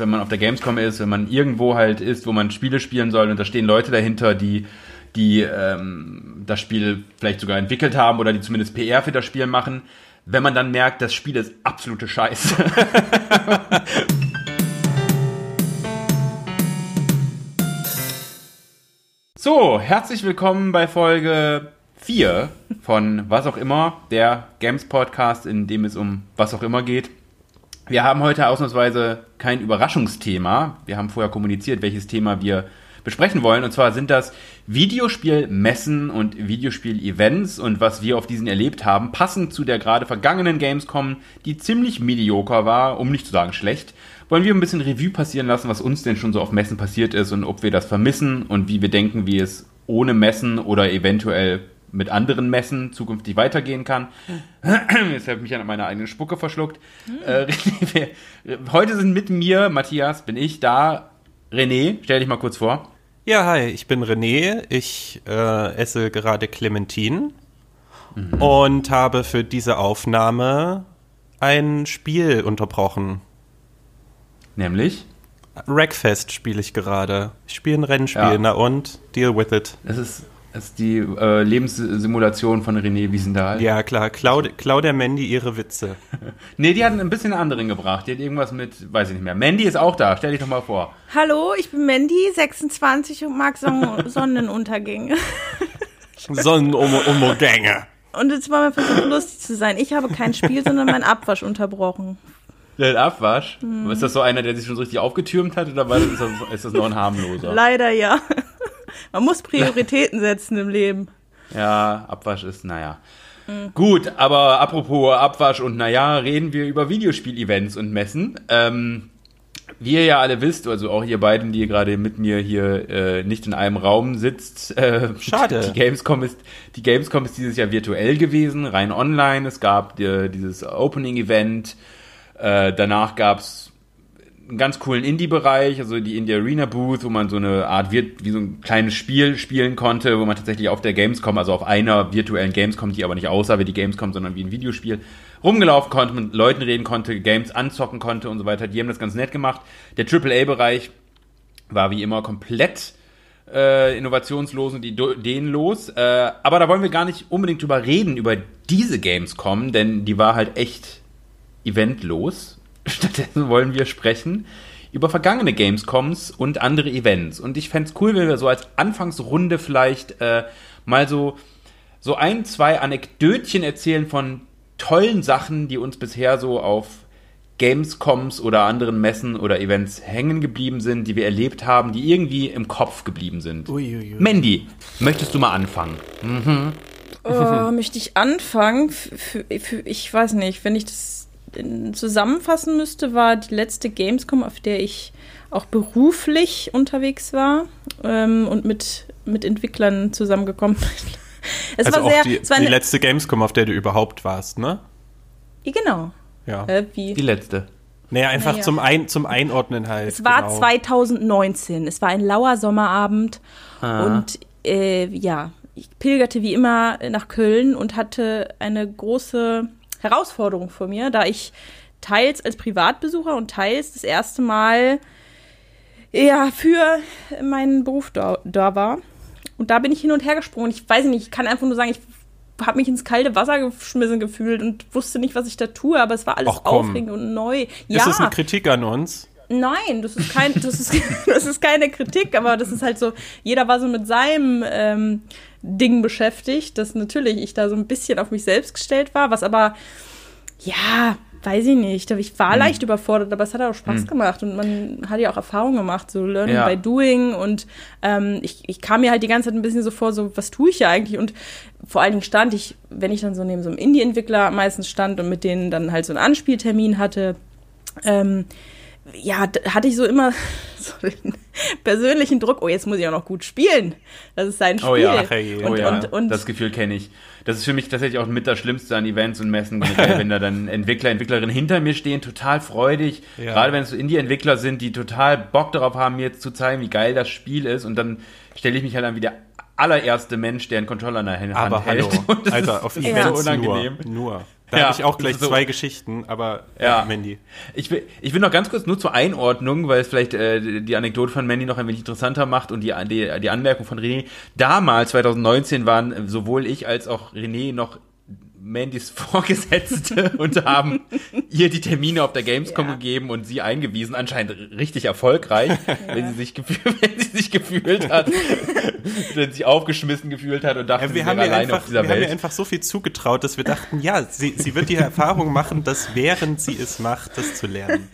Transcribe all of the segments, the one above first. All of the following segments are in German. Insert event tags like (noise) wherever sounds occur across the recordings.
wenn man auf der Gamescom ist, wenn man irgendwo halt ist, wo man Spiele spielen soll und da stehen Leute dahinter, die die ähm, das Spiel vielleicht sogar entwickelt haben oder die zumindest PR für das Spiel machen, wenn man dann merkt, das Spiel ist absolute Scheiße. (laughs) so, herzlich willkommen bei Folge 4 von Was auch immer, der Games Podcast, in dem es um was auch immer geht. Wir haben heute ausnahmsweise kein Überraschungsthema. Wir haben vorher kommuniziert, welches Thema wir besprechen wollen. Und zwar sind das Videospielmessen und Videospiel-Events und was wir auf diesen erlebt haben, passend zu der gerade vergangenen Gamescom, die ziemlich mediocre war, um nicht zu sagen schlecht. Wollen wir ein bisschen Revue passieren lassen, was uns denn schon so auf Messen passiert ist und ob wir das vermissen und wie wir denken, wie es ohne Messen oder eventuell mit anderen Messen zukünftig weitergehen kann. Jetzt habe ich mich an meine eigene Spucke verschluckt. (laughs) Hm. Heute sind mit mir, Matthias, bin ich da. René, stell dich mal kurz vor. Ja, hi, ich bin René. Ich äh, esse gerade Clementinen mhm. und habe für diese Aufnahme ein Spiel unterbrochen. Nämlich? Wreckfest spiele ich gerade. Ich spiele ein Rennspiel, ja. na und? Deal with it. Es ist das ist die äh, Lebenssimulation von René Wiesendahl. Ja, klar. Klau der Mandy ihre Witze. (laughs) nee, die hat ein bisschen einen anderen gebracht. Die hat irgendwas mit, weiß ich nicht mehr. Mandy ist auch da. Stell dich doch mal vor. Hallo, ich bin Mandy, 26 und mag Son (laughs) Sonnenuntergänge. (laughs) Sonnenuntergänge. Und jetzt wollen wir versuchen, lustig zu sein. Ich habe kein Spiel, sondern meinen Abwasch unterbrochen. Den Abwasch? Hm. Ist das so einer, der sich schon so richtig aufgetürmt hat oder ist das, ist das noch ein harmloser? Leider ja. Man muss Prioritäten (laughs) setzen im Leben. Ja, Abwasch ist, naja. Mhm. Gut, aber apropos Abwasch und naja, reden wir über Videospiel-Events und Messen. Ähm, wie ihr ja alle wisst, also auch ihr beiden, die gerade mit mir hier äh, nicht in einem Raum sitzt. Äh, Schade. Die Gamescom ist, die Gamescom ist dieses Jahr virtuell gewesen, rein online. Es gab äh, dieses Opening-Event. Äh, danach gab's einen ganz coolen Indie-Bereich, also die Indie Arena Booth, wo man so eine Art wie so ein kleines Spiel spielen konnte, wo man tatsächlich auf der Gamescom, also auf einer virtuellen Gamescom, die aber nicht aussah wie die Gamescom, sondern wie ein Videospiel, rumgelaufen konnte, mit Leuten reden konnte, Games anzocken konnte und so weiter. Die haben das ganz nett gemacht. Der AAA-Bereich war wie immer komplett äh, innovationslos und ideenlos. Äh, aber da wollen wir gar nicht unbedingt drüber reden, über diese Gamescom, denn die war halt echt eventlos Stattdessen wollen wir sprechen über vergangene Gamescoms und andere Events. Und ich fände es cool, wenn wir so als Anfangsrunde vielleicht äh, mal so, so ein, zwei Anekdötchen erzählen von tollen Sachen, die uns bisher so auf Gamescoms oder anderen Messen oder Events hängen geblieben sind, die wir erlebt haben, die irgendwie im Kopf geblieben sind. Uiuiui. Mandy, möchtest du mal anfangen? Mhm. Oh, möchte ich anfangen? Für, für, ich weiß nicht, wenn ich das zusammenfassen müsste, war die letzte Gamescom, auf der ich auch beruflich unterwegs war ähm, und mit, mit Entwicklern zusammengekommen bin. (laughs) Es also war sehr, die, war die letzte Gamescom, auf der du überhaupt warst, ne? Genau. Ja. Äh, wie? Die letzte. Naja, einfach naja. Zum, Ein zum Einordnen halt. Es war genau. 2019. Es war ein lauer Sommerabend. Ah. Und äh, ja, ich pilgerte wie immer nach Köln und hatte eine große Herausforderung vor mir, da ich teils als Privatbesucher und teils das erste Mal ja für meinen Beruf da, da war. Und da bin ich hin und her gesprungen. Ich weiß nicht, ich kann einfach nur sagen, ich habe mich ins kalte Wasser geschmissen gefühlt und wusste nicht, was ich da tue, aber es war alles aufregend und neu. Ja. Ist das eine Kritik an uns? Nein, das ist, kein, das, ist, (laughs) das ist keine Kritik, aber das ist halt so, jeder war so mit seinem ähm, Ding beschäftigt, dass natürlich ich da so ein bisschen auf mich selbst gestellt war, was aber, ja, weiß ich nicht. Ich war hm. leicht überfordert, aber es hat auch Spaß hm. gemacht und man hat ja auch Erfahrungen gemacht, so Learning ja. by Doing und ähm, ich, ich kam mir halt die ganze Zeit ein bisschen so vor, so was tue ich ja eigentlich und vor allen Dingen stand ich, wenn ich dann so neben so einem Indie-Entwickler meistens stand und mit denen dann halt so einen Anspieltermin hatte, ähm, ja, hatte ich so immer (laughs) so den persönlichen Druck, oh, jetzt muss ich auch noch gut spielen. Das ist sein Spiel. Oh ja, hey, und, oh ja. Und, und, das Gefühl kenne ich. Das ist für mich tatsächlich auch mit das Schlimmste an Events und Messen, wenn da dann (laughs) Entwickler, Entwicklerinnen hinter mir stehen, total freudig. Ja. Gerade wenn es so Indie-Entwickler sind, die total Bock darauf haben, mir jetzt zu zeigen, wie geil das Spiel ist. Und dann stelle ich mich halt an wie der allererste Mensch, der einen Controller in der Hand Aber hält. hallo, (laughs) Alter, auf Events so unangenehm. Nur. nur. Da Ja, habe ich auch gleich so- zwei Geschichten, aber Ja. ja, Mandy. Ich will, ich will noch ganz kurz nur zur Einordnung, weil es vielleicht äh, die Anekdote von Mandy noch ein wenig interessanter macht und die, die, die Anmerkung von René. Damals, 2019, waren äh, sowohl ich als auch René noch Mandys (laughs) Vorgesetzte (laughs) und haben ihr die Termine auf der Gamescom Ja. gegeben und sie eingewiesen, anscheinend richtig erfolgreich, (laughs) wenn sie sich gefühlt, wenn sie sich gefühlt hat, wenn sie sich aufgeschmissen gefühlt hat und dachte, Ja, sie wir haben, ihr allein einfach, auf dieser wir haben ihr Welt. einfach so viel zugetraut, dass wir dachten, ja, sie, sie wird die Erfahrung machen, dass während sie es macht, das zu lernen.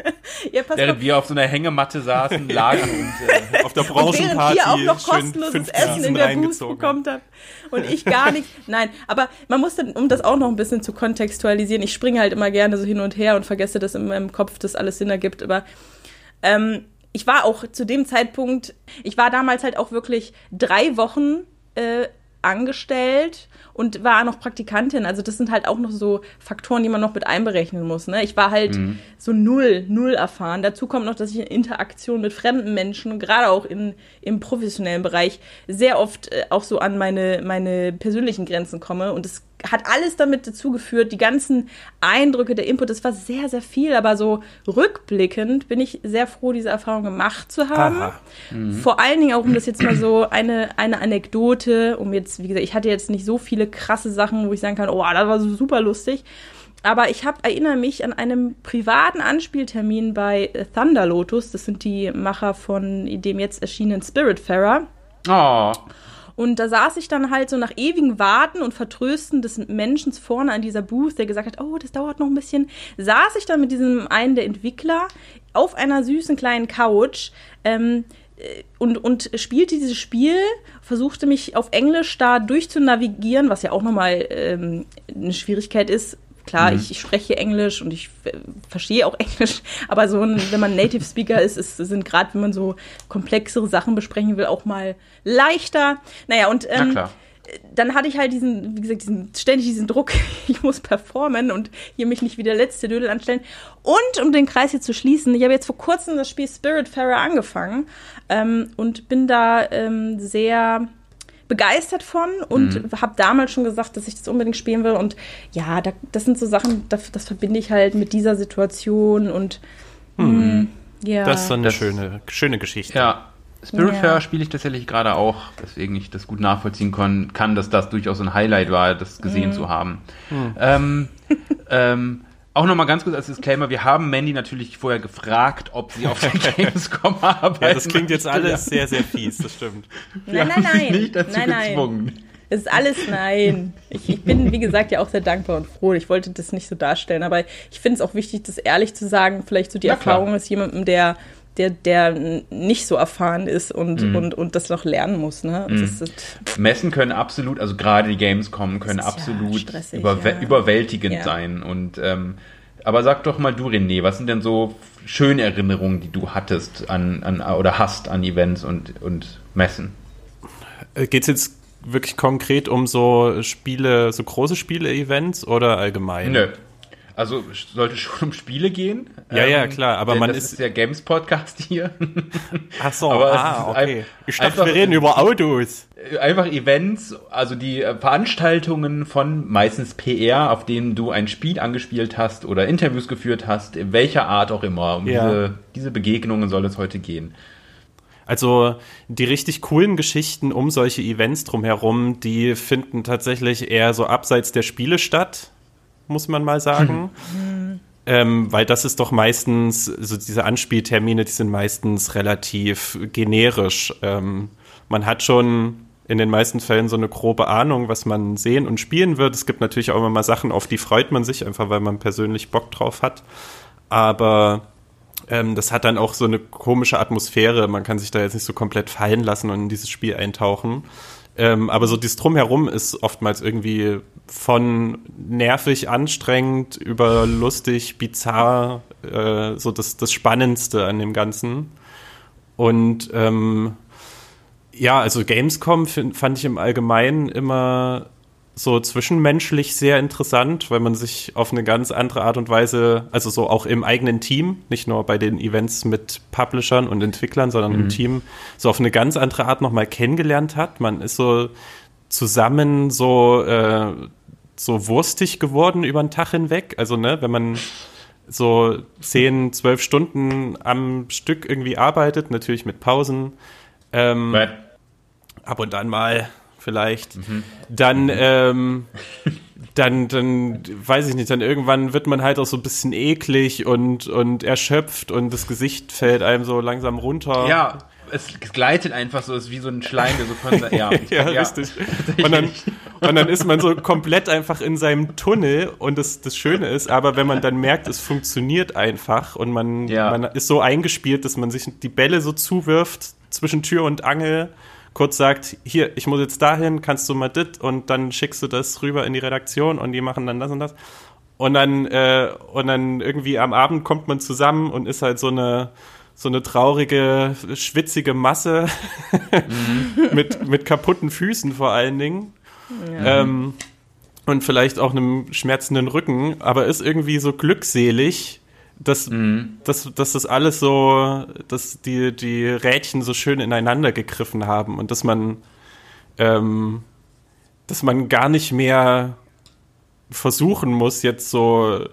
Ja, pass auf. Während wir auf so einer Hängematte saßen, lagen und äh, Auf der Und während Branchenparty ihr auch noch kostenloses Essen in der Booth bekommt habt und ich gar nichts. Nein, aber man muss dann, um das auch noch ein bisschen zu kontextualisieren, ich springe halt immer gerne so hin und her und vergesse das in meinem Kopf, dass alles Sinn ergibt, aber ähm, ich war auch zu dem Zeitpunkt, ich war damals halt auch wirklich drei Wochen äh, angestellt und war noch Praktikantin. Also das sind halt auch noch so Faktoren, die man noch mit einberechnen muss. Ne? Ich war halt so null, null erfahren. Dazu kommt noch, dass ich in Interaktion mit fremden Menschen, gerade auch in, im professionellen Bereich, sehr oft äh, auch so an meine, meine persönlichen Grenzen komme. Und es hat alles damit dazu geführt, die ganzen Eindrücke, der Input, das war sehr, sehr viel, aber so rückblickend bin ich sehr froh, diese Erfahrung gemacht zu haben. Aha. Vor allen Dingen auch, um das jetzt mal so eine, eine Anekdote, um jetzt, wie gesagt, ich hatte jetzt nicht so viele krasse Sachen, wo ich sagen kann, oh, das war so super lustig. Aber ich hab, erinnere mich an einem privaten Anspieltermin bei Thunder Lotus. Das sind die Macher von dem jetzt erschienenen Spiritfarer. oh, Und da saß ich dann halt so nach ewigem Warten und Vertrösten des Menschen vorne an dieser Booth, der gesagt hat, oh, das dauert noch ein bisschen, saß ich dann mit diesem einen der Entwickler auf einer süßen kleinen Couch ähm, äh, und, und spielte dieses Spiel, versuchte mich auf Englisch da durchzunavigieren, was ja auch nochmal ähm, eine Schwierigkeit ist. Klar, ich, ich spreche Englisch und ich äh, verstehe auch (laughs) Englisch, aber so ein, wenn man Native Speaker ist, ist sind gerade, wenn man so komplexere Sachen besprechen will, auch mal leichter. Naja, und na ähm, klar. dann hatte ich halt diesen, wie gesagt, diesen, ständig diesen Druck, (laughs) ich muss performen und hier mich nicht wie der letzte Dödel anstellen. Und um den Kreis hier zu schließen, ich habe jetzt vor kurzem das Spiel Spiritfarer angefangen ähm, und bin da ähm, sehr begeistert von und habe damals schon gesagt, dass ich das unbedingt spielen will. Und ja, da, das sind so Sachen, das, das verbinde ich halt mit dieser Situation und mh, ja. Das ist so eine Das- schöne, schöne Geschichte. Ja. Spiritfarer Ja. spiele ich tatsächlich gerade auch, weswegen ich das gut nachvollziehen kon kann, dass das durchaus ein Highlight war, das gesehen Mhm. zu haben. Ähm, (laughs) ähm, auch nochmal ganz kurz als Disclaimer, wir haben Mandy natürlich vorher gefragt, ob sie auf der (laughs) Gamescom arbeitet. Ja, das klingt jetzt alles sehr, sehr fies, das stimmt. nein, nein, nein. Nicht dazu nein, nein. gezwungen. Es ist alles nein. Ich, ich bin, wie gesagt, ja auch sehr dankbar und froh. Ich wollte das nicht so darstellen, aber ich finde es auch wichtig, das ehrlich zu sagen. Vielleicht so die Na klar. Erfahrung ist jemandem, der, der, der nicht so erfahren ist und, Mhm. und, und das noch lernen muss. Ne? Das ist, Messen können absolut, also gerade die Gamescom können Das ist ja absolut stressig, überwä ja. überwältigend Ja. sein. Und ähm, aber sag doch mal du, René, was sind denn so schöne Erinnerungen, die du hattest an, an oder hast an Events und, und Messen? Geht es jetzt wirklich konkret um so Spiele, so große Spiele-Events oder allgemein? Nö. Also es sollte schon um Spiele gehen. Ähm, Ja, ja, klar, aber man das ist- ist der Games Podcast hier. (laughs) Ach so, Aber ah, ist okay. ein- Ich dachte, einfach- wir reden über Autos. Einfach Events, also die äh, Veranstaltungen von meistens PR, auf denen du ein Spiel angespielt hast oder Interviews geführt hast, in welcher Art auch immer. Um Ja. diese, diese Begegnungen soll es heute gehen. Also die richtig coolen Geschichten um solche Events drumherum, die finden tatsächlich eher so abseits der Spiele statt, muss man mal sagen. Ähm, weil das ist doch meistens, so diese Anspieltermine, die sind meistens relativ generisch. Ähm, man hat schon in den meisten Fällen so eine grobe Ahnung, was man sehen und spielen wird. Es gibt natürlich auch immer mal Sachen, auf die freut man sich, einfach weil man persönlich Bock drauf hat. Aber ähm, das hat dann auch so eine komische Atmosphäre. Man kann sich da jetzt nicht so komplett fallen lassen und in dieses Spiel eintauchen. Ähm, aber so dieses Drumherum ist oftmals irgendwie von nervig, anstrengend über lustig, bizarr, äh, so das, das Spannendste an dem Ganzen. Und ähm, ja, also Gamescom find, fand ich im Allgemeinen immer so zwischenmenschlich sehr interessant, weil man sich auf eine ganz andere Art und Weise, also so auch im eigenen Team, nicht nur bei den Events mit Publishern und Entwicklern, sondern im Team, so auf eine ganz andere Art nochmal kennengelernt hat. Man ist so zusammen so äh, so wurstig geworden über den Tag hinweg. Also, ne, wenn man so 10, 12 Stunden am Stück irgendwie arbeitet, natürlich mit Pausen. Ähm, ab und an mal vielleicht. Dann, ähm, dann, dann, weiß ich nicht, dann irgendwann wird man halt auch so ein bisschen eklig und, und erschöpft und das Gesicht fällt einem so langsam runter. Ja, es gleitet einfach so, es ist wie so ein Schleim, der so von ja, (laughs) ich- Ja, richtig. Und dann, und dann ist man so komplett einfach in seinem Tunnel und das, das Schöne ist, aber wenn man dann merkt, es funktioniert einfach und man, Ja. man ist so eingespielt, dass man sich die Bälle so zuwirft zwischen Tür und Angel, kurz sagt, hier, ich muss jetzt dahin, kannst du mal dit und dann schickst du das rüber in die Redaktion und die machen dann das und das. Und dann, äh, und dann irgendwie am Abend kommt man zusammen und ist halt so eine, so eine traurige, schwitzige Masse (laughs) mit, mit kaputten Füßen vor allen Dingen. Ähm, und vielleicht auch einem schmerzenden Rücken, aber ist irgendwie so glückselig, dass, dass, dass das alles so, dass die, die Rädchen so schön ineinander gegriffen haben und dass man, ähm, dass man gar nicht mehr versuchen muss, jetzt so,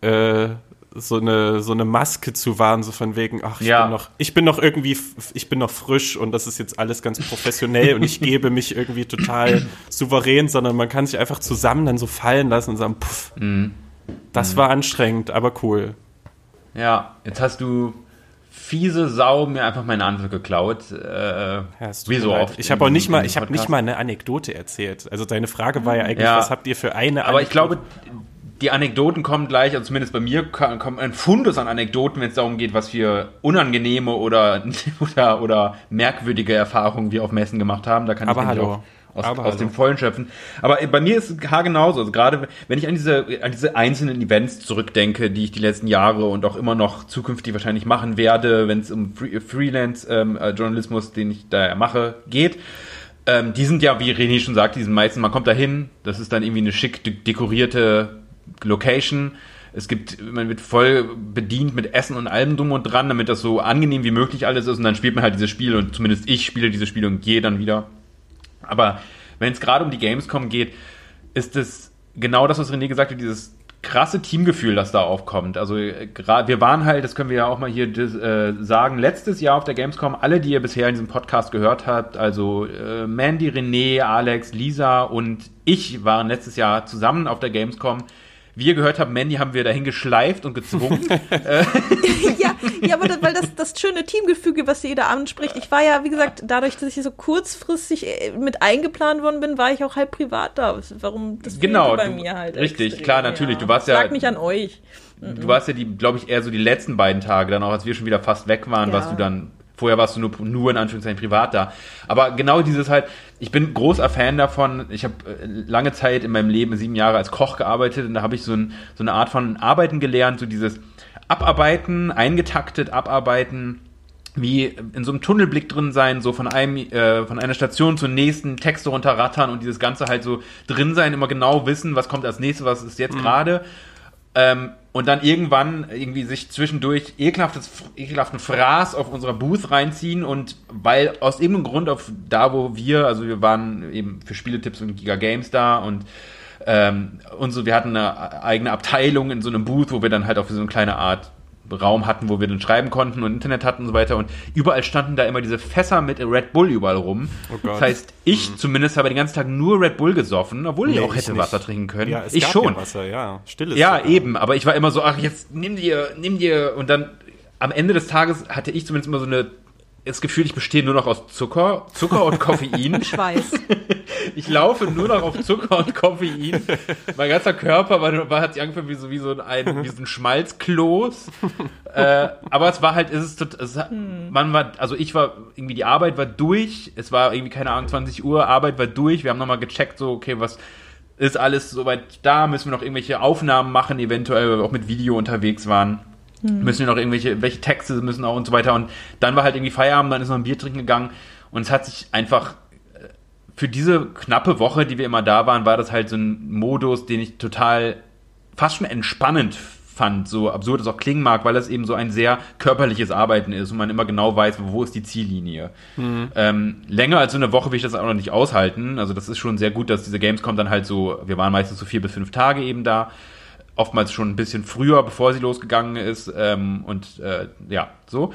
äh, so eine, so eine Maske zu wahren, so von wegen, ach, ich Ja. bin noch, ich bin noch irgendwie, ich bin noch frisch und das ist jetzt alles ganz professionell und ich gebe mich irgendwie total souverän, sondern man kann sich einfach zusammen dann so fallen lassen und sagen, puff, das war anstrengend, aber cool. Ja, jetzt hast du fiese Sau mir einfach meine Antwort geklaut. Äh, Ja, wie so leid. oft. Ich habe auch nicht mal, ich habe nicht mal eine Anekdote erzählt. Also deine Frage war ja eigentlich, Ja. was habt ihr für eine Aber ich Anekdote? glaube, die Anekdoten kommen gleich, also zumindest bei mir kommt ein Fundus an Anekdoten, wenn es darum geht, was für unangenehme oder, (laughs) oder, oder merkwürdige Erfahrungen wir auf Messen gemacht haben. Da kann Aber ich hallo. auch aus, aus dem Vollen schöpfen. Aber bei mir ist es haargenauso. Also gerade wenn ich an diese, an diese einzelnen Events zurückdenke, die ich die letzten Jahre und auch immer noch zukünftig wahrscheinlich machen werde, wenn es um Free Freelance-Journalismus, den ich da mache, geht, ähm, die sind ja, wie René schon sagt, die sind meistens, man kommt da hin, das ist dann irgendwie eine schick de dekorierte Location. Es gibt, man wird voll bedient mit Essen und allem drum und dran, damit das so angenehm wie möglich alles ist und dann spielt man halt dieses Spiel und zumindest ich spiele dieses Spiel und gehe dann wieder. Aber wenn es gerade um die Gamescom geht, ist es genau das, was René gesagt hat, dieses krasse Teamgefühl, das da aufkommt. Also äh, wir waren halt, das können wir ja auch mal hier äh, sagen, letztes Jahr auf der Gamescom, alle, die ihr bisher in diesem Podcast gehört habt, also äh, Mandy, René, Alex, Lisa und ich waren letztes Jahr zusammen auf der Gamescom. Wie ihr gehört habt, Mandy haben wir dahin geschleift und gezwungen. (laughs) ja, ja, aber das, weil das, das schöne Teamgefüge, was jeder anspricht. Ich war ja, wie gesagt, dadurch, dass ich so kurzfristig äh, mit eingeplant worden bin, war ich auch halb privat da. Warum das Genau, bei du- mir halt. richtig, extrem, klar, natürlich. Du warst ja- Lag nicht an euch. Du warst ja die, glaube ich, eher so die letzten beiden Tage, dann auch als wir schon wieder fast weg waren, Ja. warst du dann, vorher warst du nur, nur in Anführungszeichen privat da. Aber genau dieses halt, ich bin großer Fan davon. Ich habe äh, lange Zeit in meinem Leben, sieben Jahre als Koch gearbeitet und da habe ich so, ein, so eine Art von Arbeiten gelernt, so dieses Abarbeiten, eingetaktet, abarbeiten, wie in so einem Tunnelblick drin sein, so von einem, äh, von einer Station zur nächsten, Texte runterrattern und dieses Ganze halt so drin sein, immer genau wissen, was kommt als nächstes, was ist jetzt gerade. Ähm, und dann irgendwann irgendwie sich zwischendurch ekelhaftes, ekelhaften Fraß auf unserer Booth reinziehen und weil aus irgendeinem Grund auf da, wo wir, also wir waren eben für Spieletipps und Giga Games da und ähm, und so, wir hatten eine eigene Abteilung in so einem Booth, wo wir dann halt auch so eine kleine Art Raum hatten, wo wir dann schreiben konnten und Internet hatten und so weiter. Und überall standen da immer diese Fässer mit Red Bull überall rum. Oh das heißt, ich zumindest habe den ganzen Tag nur Red Bull gesoffen, obwohl ich Nee, auch ich hätte nicht. Wasser trinken können. Ja, es ich schon. Ja, Wasser, ja. Stilles Ja, eben, aber ich war immer so, ach, jetzt nimm dir, nimm dir, und dann am Ende des Tages hatte ich zumindest immer so eine, das Gefühl, ich bestehe nur noch aus Zucker, Zucker und Koffein. (laughs) Schweiß. (laughs) Ich laufe nur noch auf Zucker und Koffein. Mein ganzer Körper war, war hat sich angefühlt wie so, wie so ein, wie so ein Schmalzkloß. (laughs) äh, aber es war halt, es ist, es, hat- man war, also ich war, irgendwie die Arbeit war durch. Es war irgendwie, keine Ahnung, 20 Uhr, Arbeit war durch. Wir haben nochmal gecheckt, so, okay, was ist alles soweit da? Müssen wir noch irgendwelche Aufnahmen machen, eventuell, weil wir auch mit Video unterwegs waren. Müssen wir noch irgendwelche, welche Texte müssen auch und so weiter. Und dann war halt irgendwie Feierabend, dann ist noch ein Bier trinken gegangen. Und es hat sich einfach für diese knappe Woche, die wir immer da waren, war das halt so ein Modus, den ich total fast schon entspannend fand, so absurd es auch klingen mag, weil es eben so ein sehr körperliches Arbeiten ist und man immer genau weiß, wo ist die Ziellinie. Mhm. Ähm, länger als so eine Woche will ich das auch noch nicht aushalten. Also das ist schon sehr gut, dass diese Gamescom dann halt so, wir waren meistens so vier bis fünf Tage eben da oftmals schon ein bisschen früher, bevor sie losgegangen ist. Ähm, und äh, ja, so.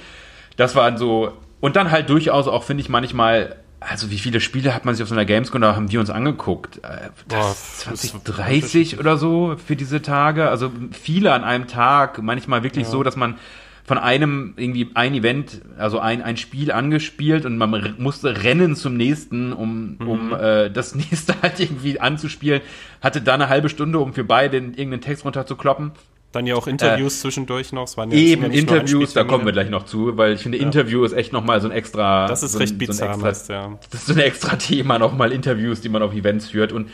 Das war so. Und dann halt durchaus auch, finde ich, manchmal. Also wie viele Spiele hat man sich auf so einer Gamescom, da haben wir uns angeguckt? Äh, das Boah, 20, 30 oder so für diese Tage. Also viele an einem Tag. Manchmal wirklich ja. so, dass man von einem irgendwie ein Event, also ein, ein Spiel angespielt und man musste rennen zum nächsten, um, mhm. um äh, das (laughs) nächste halt irgendwie anzuspielen. Hatte da eine halbe Stunde, um für beide irgendeinen Text runterzukloppen. Dann ja auch Interviews äh, zwischendurch noch. Es waren ja, eben ja Interviews, da kommen wir gleich noch zu, weil ich finde, ja. Interview ist echt nochmal so ein extra. Das ist so recht bizarr, so extra, meist, ja. Das ist so ein extra Thema, nochmal Interviews, die man auf Events führt. Und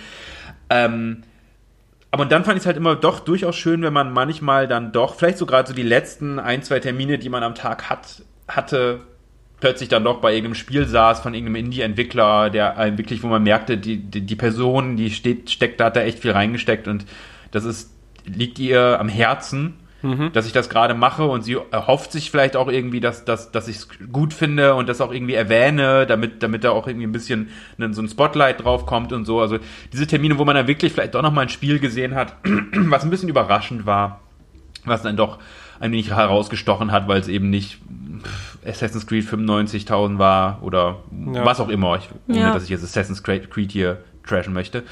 ähm, aber dann fand ich es halt immer doch durchaus schön, wenn man manchmal dann doch, vielleicht so gerade so die letzten ein, zwei Termine, die man am Tag hat, hatte, plötzlich dann doch bei irgendeinem Spiel saß von irgendeinem Indie-Entwickler, der wirklich, wo man merkte, die, die, die Person, die steht, steckt, da hat da echt viel reingesteckt und das ist, liegt ihr am Herzen mhm. dass ich das gerade mache und sie erhofft sich vielleicht auch irgendwie, dass, dass, dass ich es gut finde und das auch irgendwie erwähne, damit, damit da auch irgendwie ein bisschen ne, so ein Spotlight drauf kommt und so. Also diese Termine, wo man dann wirklich vielleicht doch nochmal ein Spiel gesehen hat, (clears throat) was ein bisschen überraschend war, was dann doch ein wenig herausgestochen hat, weil es eben nicht Assassin's Creed 95.000 war oder ja. was auch immer, ich, ohne ja. dass ich jetzt Assassin's Creed hier trashen möchte.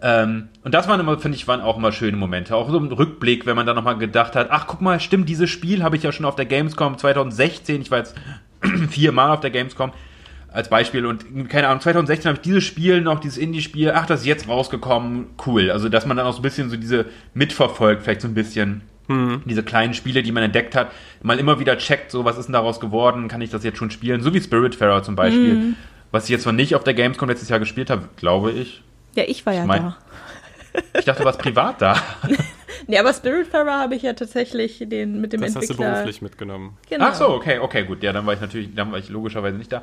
Ähm, und das waren immer, finde ich, waren auch immer schöne Momente. Auch so ein Rückblick, wenn man dann nochmal gedacht hat, ach guck mal, stimmt, dieses Spiel habe ich ja schon auf der Gamescom 2016, ich war jetzt (clears throat) viermal auf der Gamescom als Beispiel und keine Ahnung, 2016 habe ich dieses Spiel noch, dieses Indie-Spiel, ach, das ist jetzt rausgekommen, cool. Also, dass man dann auch so ein bisschen so diese mitverfolgt, vielleicht so ein bisschen hm. diese kleinen Spiele, die man entdeckt hat, mal immer wieder checkt, so, was ist denn daraus geworden, kann ich das jetzt schon spielen? So wie Spiritfarer zum Beispiel, hm. was ich jetzt noch nicht auf der Gamescom letztes Jahr gespielt habe, glaube ich. Ja, ich war ja ich mein, da. Ich dachte, du warst privat da. (laughs) nee, aber Spiritfarer habe ich ja tatsächlich den mit dem das Entwickler. Das hast du beruflich mitgenommen. Genau. Ach so, okay, okay, gut. Ja, dann war ich natürlich, dann war ich logischerweise nicht da.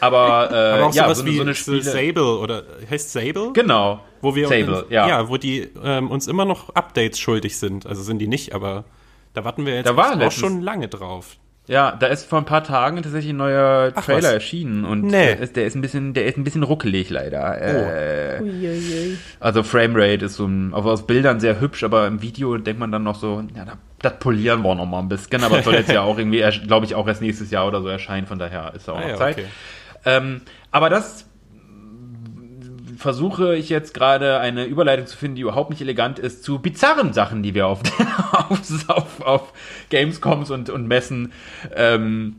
Aber, äh, aber auch ja, sowas so, wie so eine Spiele. Sable oder heißt Sable? Genau. Wo wir Sable, uns, ja. ja, wo die ähm, uns immer noch Updates schuldig sind. Also sind die nicht, aber da warten wir jetzt da war auch schon lange drauf. Ja, da ist vor ein paar Tagen tatsächlich ein neuer Ach, Trailer was? erschienen und nee. der, ist, der ist ein bisschen, der ist ein bisschen ruckelig leider. Oh. Äh, also Framerate ist so ein, also aus Bildern sehr hübsch, aber im Video denkt man dann noch so, ja, das polieren wir noch mal ein bisschen, aber soll jetzt ja auch irgendwie, glaube ich, auch erst nächstes Jahr oder so erscheinen, von daher ist da auch ah, noch ja, Zeit. Okay. Ähm, aber das versuche ich jetzt gerade eine Überleitung zu finden, die überhaupt nicht elegant ist, zu bizarren Sachen, die wir auf, (laughs) auf, auf, auf Gamescoms und, und Messen ähm,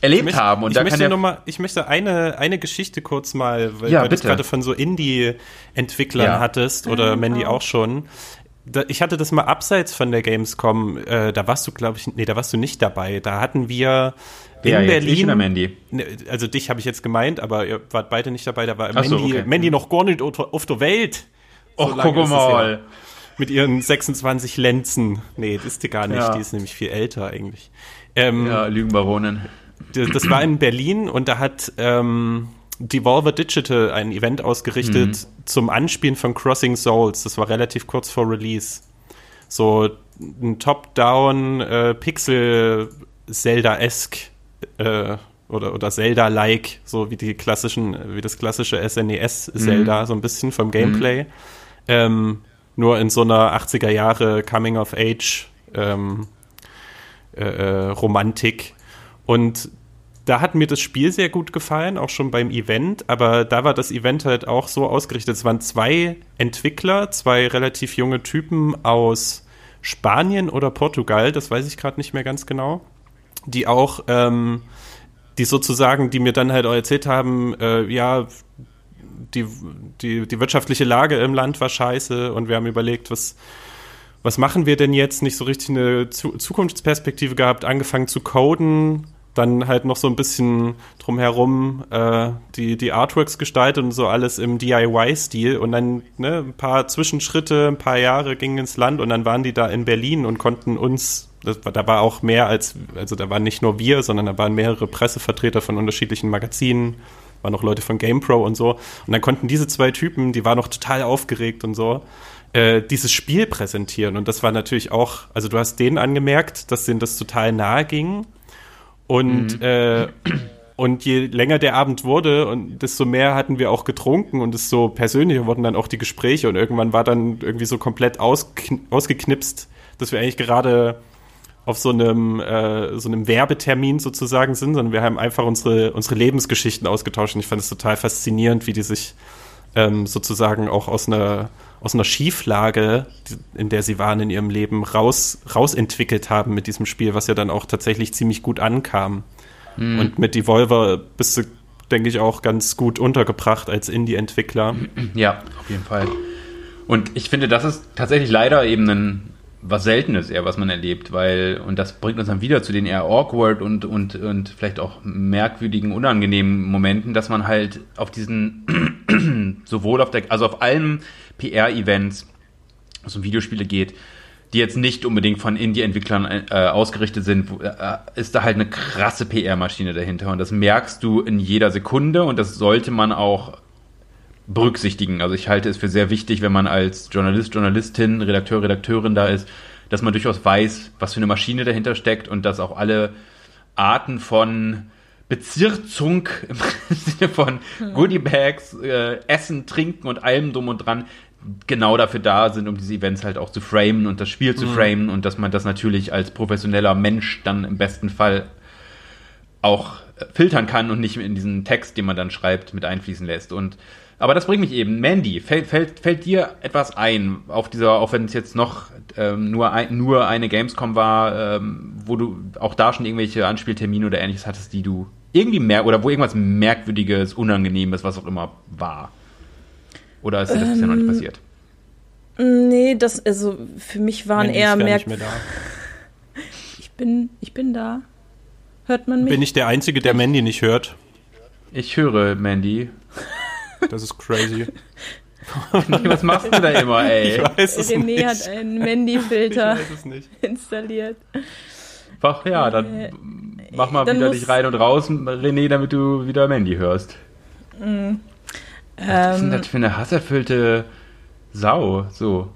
erlebt möchte, haben. Und ich, da möchte ja noch mal, ich möchte eine, eine Geschichte kurz mal, weil, ja, weil du gerade von so Indie-Entwicklern ja. hattest oder mhm. Mandy auch schon. Da, ich hatte das mal abseits von der Gamescom, äh, da warst du, glaube ich, nee, da warst du nicht dabei. Da hatten wir Wer in Berlin. Ich oder Mandy? Ne, also dich habe ich jetzt gemeint, aber ihr wart beide nicht dabei. Da war Mandy, so, okay. Mandy noch gar nicht auf der Welt. So Och, guck mal. Mit ihren 26 Lenzen. Nee, das ist die gar nicht. Ja. Die ist nämlich viel älter eigentlich. Ähm, ja, Lügenbaronin. Das war in Berlin und da hat ähm, Devolver Digital ein Event ausgerichtet mhm. zum Anspielen von Crossing Souls. Das war relativ kurz vor Release. So ein Top-Down äh, Pixel Zelda-esque äh, oder, oder Zelda-like, so wie die klassischen, wie das klassische SNES-Zelda, mhm. so ein bisschen vom Gameplay. Mhm. Ähm, nur in so einer 80er Jahre Coming of Age ähm, äh, äh, Romantik. Und da hat mir das Spiel sehr gut gefallen, auch schon beim Event, aber da war das Event halt auch so ausgerichtet. Es waren zwei Entwickler, zwei relativ junge Typen aus Spanien oder Portugal, das weiß ich gerade nicht mehr ganz genau die auch, ähm, die sozusagen, die mir dann halt auch erzählt haben, äh, ja, die, die, die wirtschaftliche Lage im Land war scheiße und wir haben überlegt, was, was machen wir denn jetzt? Nicht so richtig eine Zukunftsperspektive gehabt, angefangen zu coden, dann halt noch so ein bisschen drumherum äh, die, die Artworks gestaltet und so alles im DIY-Stil und dann ne, ein paar Zwischenschritte, ein paar Jahre gingen ins Land und dann waren die da in Berlin und konnten uns das, da war auch mehr als, also da waren nicht nur wir, sondern da waren mehrere Pressevertreter von unterschiedlichen Magazinen, waren auch Leute von GamePro und so. Und dann konnten diese zwei Typen, die waren noch total aufgeregt und so, äh, dieses Spiel präsentieren. Und das war natürlich auch, also du hast denen angemerkt, dass denen das total nahe ging. Und, mhm. äh, und je länger der Abend wurde und desto mehr hatten wir auch getrunken und desto persönlicher wurden dann auch die Gespräche und irgendwann war dann irgendwie so komplett ausgeknipst, dass wir eigentlich gerade auf so einem, äh, so einem Werbetermin sozusagen sind, sondern wir haben einfach unsere, unsere Lebensgeschichten ausgetauscht und ich fand es total faszinierend, wie die sich ähm, sozusagen auch aus einer, aus einer Schieflage, in der sie waren in ihrem Leben, raus, rausentwickelt haben mit diesem Spiel, was ja dann auch tatsächlich ziemlich gut ankam. Mhm. Und mit Devolver bist du, denke ich, auch ganz gut untergebracht als Indie-Entwickler. Ja, auf jeden Fall. Und ich finde, das ist tatsächlich leider eben ein was Seltenes eher, was man erlebt, weil, und das bringt uns dann wieder zu den eher awkward und, und, und vielleicht auch merkwürdigen, unangenehmen Momenten, dass man halt auf diesen, (clears throat) sowohl auf der, also auf allen PR-Events, was um Videospiele geht, die jetzt nicht unbedingt von Indie-Entwicklern äh, ausgerichtet sind, äh, ist da halt eine krasse PR-Maschine dahinter. Und das merkst du in jeder Sekunde und das sollte man auch berücksichtigen. Also ich halte es für sehr wichtig, wenn man als Journalist, Journalistin, Redakteur, Redakteurin da ist, dass man durchaus weiß, was für eine Maschine dahinter steckt und dass auch alle Arten von Bezirzung (laughs) im Sinne von hm. Goodiebags, äh, Essen, Trinken und allem drum und dran genau dafür da sind, um diese Events halt auch zu framen und das Spiel zu mhm. framen und dass man das natürlich als professioneller Mensch dann im besten Fall auch äh, filtern kann und nicht in diesen Text, den man dann schreibt, mit einfließen lässt. Und aber das bringt mich eben, Mandy, fällt, fällt, fällt dir etwas ein auf dieser, auch wenn es jetzt noch ähm, nur, ein, nur eine Gamescom war, ähm, wo du auch da schon irgendwelche Anspieltermine oder ähnliches hattest, die du irgendwie merk oder wo irgendwas Merkwürdiges, Unangenehmes, was auch immer war? Oder ist dir das ähm, bisher noch nicht ähm, passiert? Nee, das, also für mich waren Mandy eher merkwürdig. (laughs) Ich bin, ich bin da. Hört man mich? Bin ich der Einzige, der Mandy nicht hört? Ich höre Mandy. Das ist crazy. Was machst du da immer, ey? Ich weiß es René nicht. hat einen Mandy-Filter (laughs) installiert. Ach ja, dann äh, mach mal wieder dich rein und raus, René, damit du wieder Mandy hörst. Mm. Was ist denn das ähm. für eine hasserfüllte Sau? So.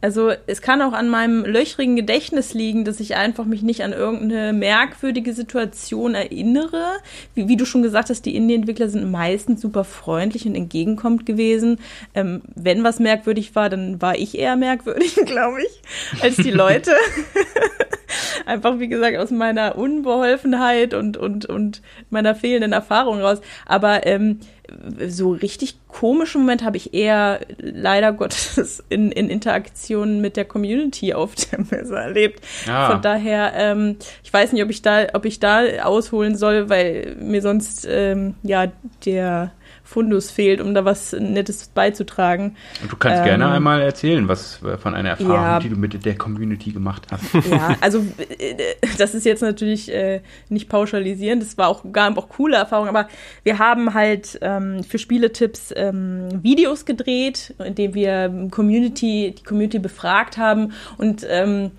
Also es kann auch an meinem löchrigen Gedächtnis liegen, dass ich einfach mich nicht an irgendeine merkwürdige Situation erinnere. Wie, wie du schon gesagt hast, die Indie-Entwickler sind meistens super freundlich und entgegenkommend gewesen. Ähm, wenn was merkwürdig war, dann war ich eher merkwürdig, (laughs) glaube ich, als die Leute. (laughs) einfach, wie gesagt, aus meiner Unbeholfenheit und, und, und meiner fehlenden Erfahrung raus. Aber ähm, so richtig komische Moment habe ich eher leider Gottes in, in Interaktionen mit der Community auf der Messe erlebt. Ah. Von daher, ähm, ich weiß nicht, ob ich da, ob ich da ausholen soll, weil mir sonst ähm, ja der Fundus fehlt, um da was Nettes beizutragen. Und du kannst ähm, gerne einmal erzählen, was äh, von einer Erfahrung, ja, die du mit der Community gemacht hast. Ja, (laughs) also äh, das ist jetzt natürlich äh, nicht pauschalisierend, das war auch gar auch coole Erfahrung, aber wir haben halt ähm, für Spieletipps ähm, Videos gedreht, in denen wir Community, die Community befragt haben und ähm,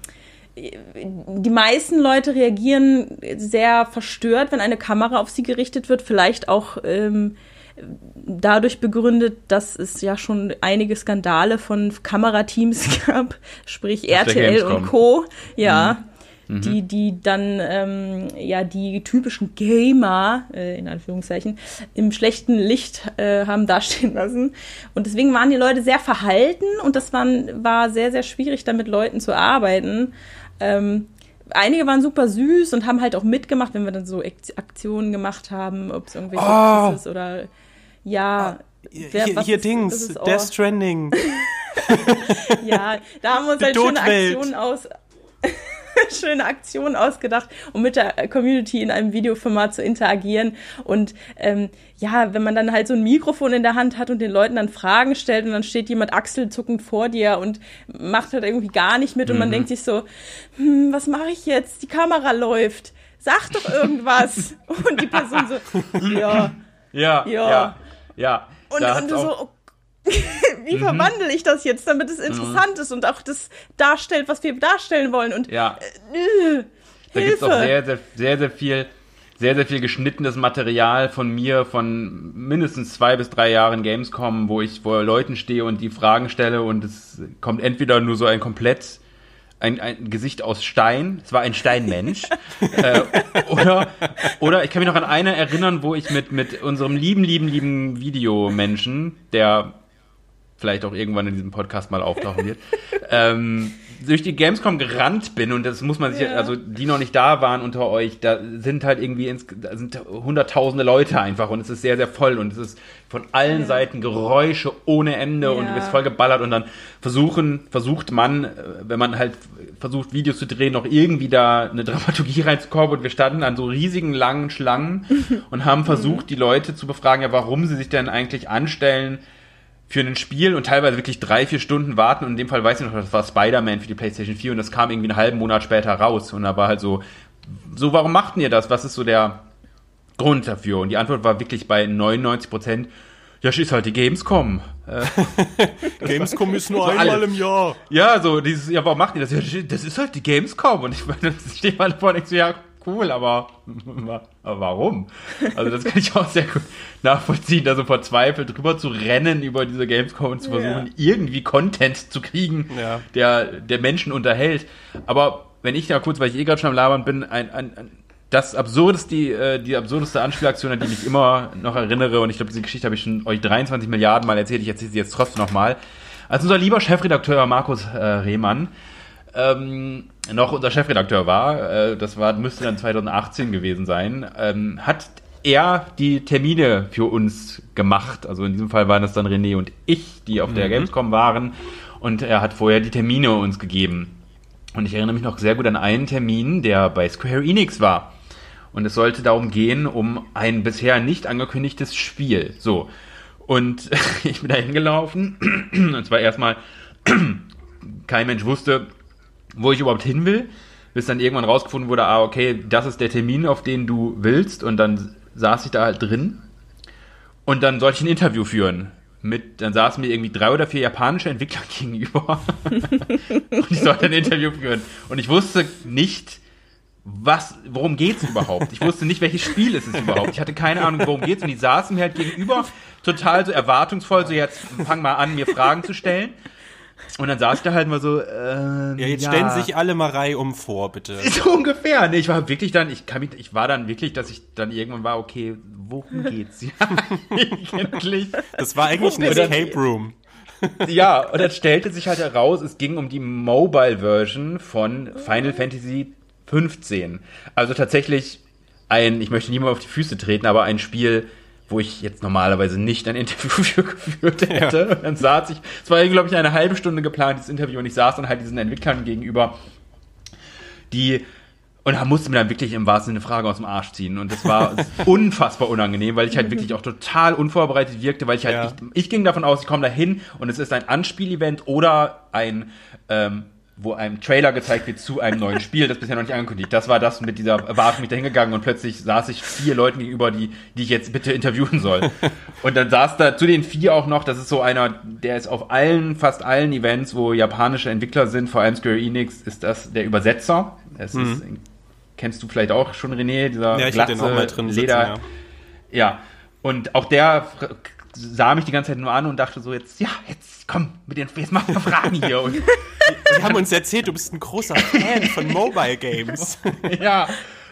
die meisten Leute reagieren sehr verstört, wenn eine Kamera auf sie gerichtet wird, vielleicht auch ähm, dadurch begründet, dass es ja schon einige Skandale von Kamerateams (laughs) gab, sprich RTL und Co. Ja. Mhm. Die, die dann ähm, ja die typischen Gamer, äh, in Anführungszeichen, im schlechten Licht äh, haben dastehen lassen. Und deswegen waren die Leute sehr verhalten und das waren, war sehr, sehr schwierig, da mit Leuten zu arbeiten. Ähm, einige waren super süß und haben halt auch mitgemacht, wenn wir dann so Aktionen gemacht haben, ob es irgendwelche oh. ist oder ja. Ah, wer, hier, hier ist, Dings, Death Stranding. (laughs) ja, da haben wir uns halt schöne Aktionen aus. (laughs) schöne Aktionen ausgedacht, um mit der Community in einem Videoformat zu interagieren. Und ähm, ja, wenn man dann halt so ein Mikrofon in der Hand hat und den Leuten dann Fragen stellt und dann steht jemand achselzuckend vor dir und macht halt irgendwie gar nicht mit und mhm. man denkt sich so, hm, was mache ich jetzt? Die Kamera läuft. Sag doch irgendwas. (laughs) und die Person so, ja. Ja, ja. ja. Ja. Und, und du so, (laughs) wie mhm. verwandle ich das jetzt, damit es interessant mhm. ist und auch das darstellt, was wir darstellen wollen? Und ja. Äh, da gibt es auch sehr, sehr, sehr, sehr viel sehr, sehr viel geschnittenes Material von mir von mindestens zwei bis drei Jahren Gamescom, wo ich vor Leuten stehe und die Fragen stelle und es kommt entweder nur so ein komplett ein, ein Gesicht aus Stein, es war ein Steinmensch, (laughs) äh, oder, oder ich kann mich noch an eine erinnern, wo ich mit, mit unserem lieben, lieben, lieben Videomenschen, der vielleicht auch irgendwann in diesem Podcast mal auftauchen wird, ähm, durch die Gamescom gerannt bin und das muss man sich, Ja. also die noch nicht da waren unter euch, da sind halt irgendwie ins, da sind hunderttausende Leute einfach und es ist sehr, sehr voll und es ist von allen Seiten Geräusche ohne Ende und du Ja. bist voll geballert und dann versuchen, versucht man, äh, wenn man halt versucht, Videos zu drehen, noch irgendwie da eine Dramaturgie (laughs) reinzukommen und wir standen an so riesigen langen Schlangen (laughs) und haben versucht, die Leute zu befragen, ja, warum sie sich denn eigentlich anstellen, für ein Spiel und teilweise wirklich drei, vier Stunden warten. Und in dem Fall weiß ich noch, das war Spider-Man für die PlayStation 4 und das kam irgendwie einen halben Monat später raus. Und da war halt so, so, warum machten ihr das? Was ist so der Grund dafür? Und die Antwort war wirklich bei 99 Prozent, ja, ist halt die Gamescom. Äh, (laughs) Gamescom ist nur So einmal alle. im Jahr. ja, so dieses, ja, warum macht ihr das? Ja, das ist halt die Gamescom. Und ich meine, das steht mal vor und denkst so, ja, cool, aber, (laughs) aber warum? Also das kann ich auch sehr gut nachvollziehen, da so verzweifelt drüber zu rennen über diese Gamescom und zu versuchen, Ja. irgendwie Content zu kriegen, Ja. der, der Menschen unterhält. Aber wenn ich da kurz, weil ich eh gerade schon am Labern bin, ein, ein, ein das absurdeste, die, äh, die absurdeste Anspielaktion, an die ich mich immer noch erinnere, und ich glaube, diese Geschichte habe ich schon euch 23 Milliarden Mal erzählt, ich erzähle sie jetzt trotzdem nochmal. Als unser lieber Chefredakteur Markus äh, Rehmann ähm, noch unser Chefredakteur war, äh, das war, müsste dann 2018 gewesen sein, ähm, hat er die Termine für uns gemacht. Also in diesem Fall waren das dann René und ich, die auf der Gamescom waren. Und er hat vorher die Termine uns gegeben. Und ich erinnere mich noch sehr gut an einen Termin, der bei Square Enix war. Und es sollte darum gehen, um ein bisher nicht angekündigtes Spiel. So. Und (laughs) ich bin da hingelaufen. (clears throat) Und zwar erstmal, (clears throat) kein Mensch wusste, wo ich überhaupt hin will. Bis dann irgendwann rausgefunden wurde, ah, okay, das ist der Termin, auf den du willst. Und dann saß ich da halt drin. Und dann sollte ich ein Interview führen. Mit, dann saßen mir irgendwie drei oder vier japanische Entwickler (laughs) gegenüber. und ich sollte ein Interview führen. Und ich wusste nicht, was, worum geht's überhaupt? Ich wusste nicht, welches Spiel ist es überhaupt. Ich hatte keine Ahnung, worum geht's. Und die saßen mir halt gegenüber, total so erwartungsvoll, so jetzt fang mal an, mir Fragen zu stellen. Und dann saß ich da halt mal so, äh, Ja, jetzt stellen Sie sich alle mal Reihe um vor, bitte. (laughs) so ungefähr. Nee, ich war wirklich dann, ich kann mich, ich war dann wirklich, dass ich dann irgendwann war, okay, worum geht's? Ja, (laughs) eigentlich. Das war eigentlich ein Escape Room. Ja, und dann stellte sich halt heraus, es ging um die Mobile-Version von Final Fantasy 15. Also tatsächlich ein, ich möchte niemand auf die Füße treten, aber ein Spiel, wo ich jetzt normalerweise nicht ein Interview (laughs) für geführt hätte. Und dann saß ich, es war, glaube ich, eine halbe Stunde geplant, dieses Interview, und ich saß dann halt diesen Entwicklern gegenüber, die und da musste mir dann wirklich im wahrsten Sinne Frage aus dem Arsch ziehen. Und das war (laughs) unfassbar unangenehm, weil ich halt wirklich auch total unvorbereitet wirkte, weil ich halt, Ja. ich, ich ging davon aus, ich komme da hin und es ist ein Anspielevent oder ein, ähm, wo einem Trailer gezeigt wird zu einem neuen Spiel, das bisher noch nicht angekündigt. Das war das mit dieser Erwartung, mich da hingegangen und plötzlich saß ich vier Leuten gegenüber, die, die ich jetzt bitte interviewen soll. (laughs) Und dann saß da zu den vier auch noch, das ist so einer, der ist auf allen, fast allen Events, wo japanische Entwickler sind, vor allem Square Enix, ist das der Übersetzer. Es ist, kennst du vielleicht auch schon, René, dieser Mhm. Ja, ich hatte den auch mal drin sitzen, Leder, ja. ja, und auch der sah mich die ganze Zeit nur an und dachte so, jetzt, ja, jetzt komm, mit den, jetzt mach mal Fragen hier. Und, (laughs) Sie haben uns erzählt, du bist ein großer Fan von Mobile Games. (laughs) ja,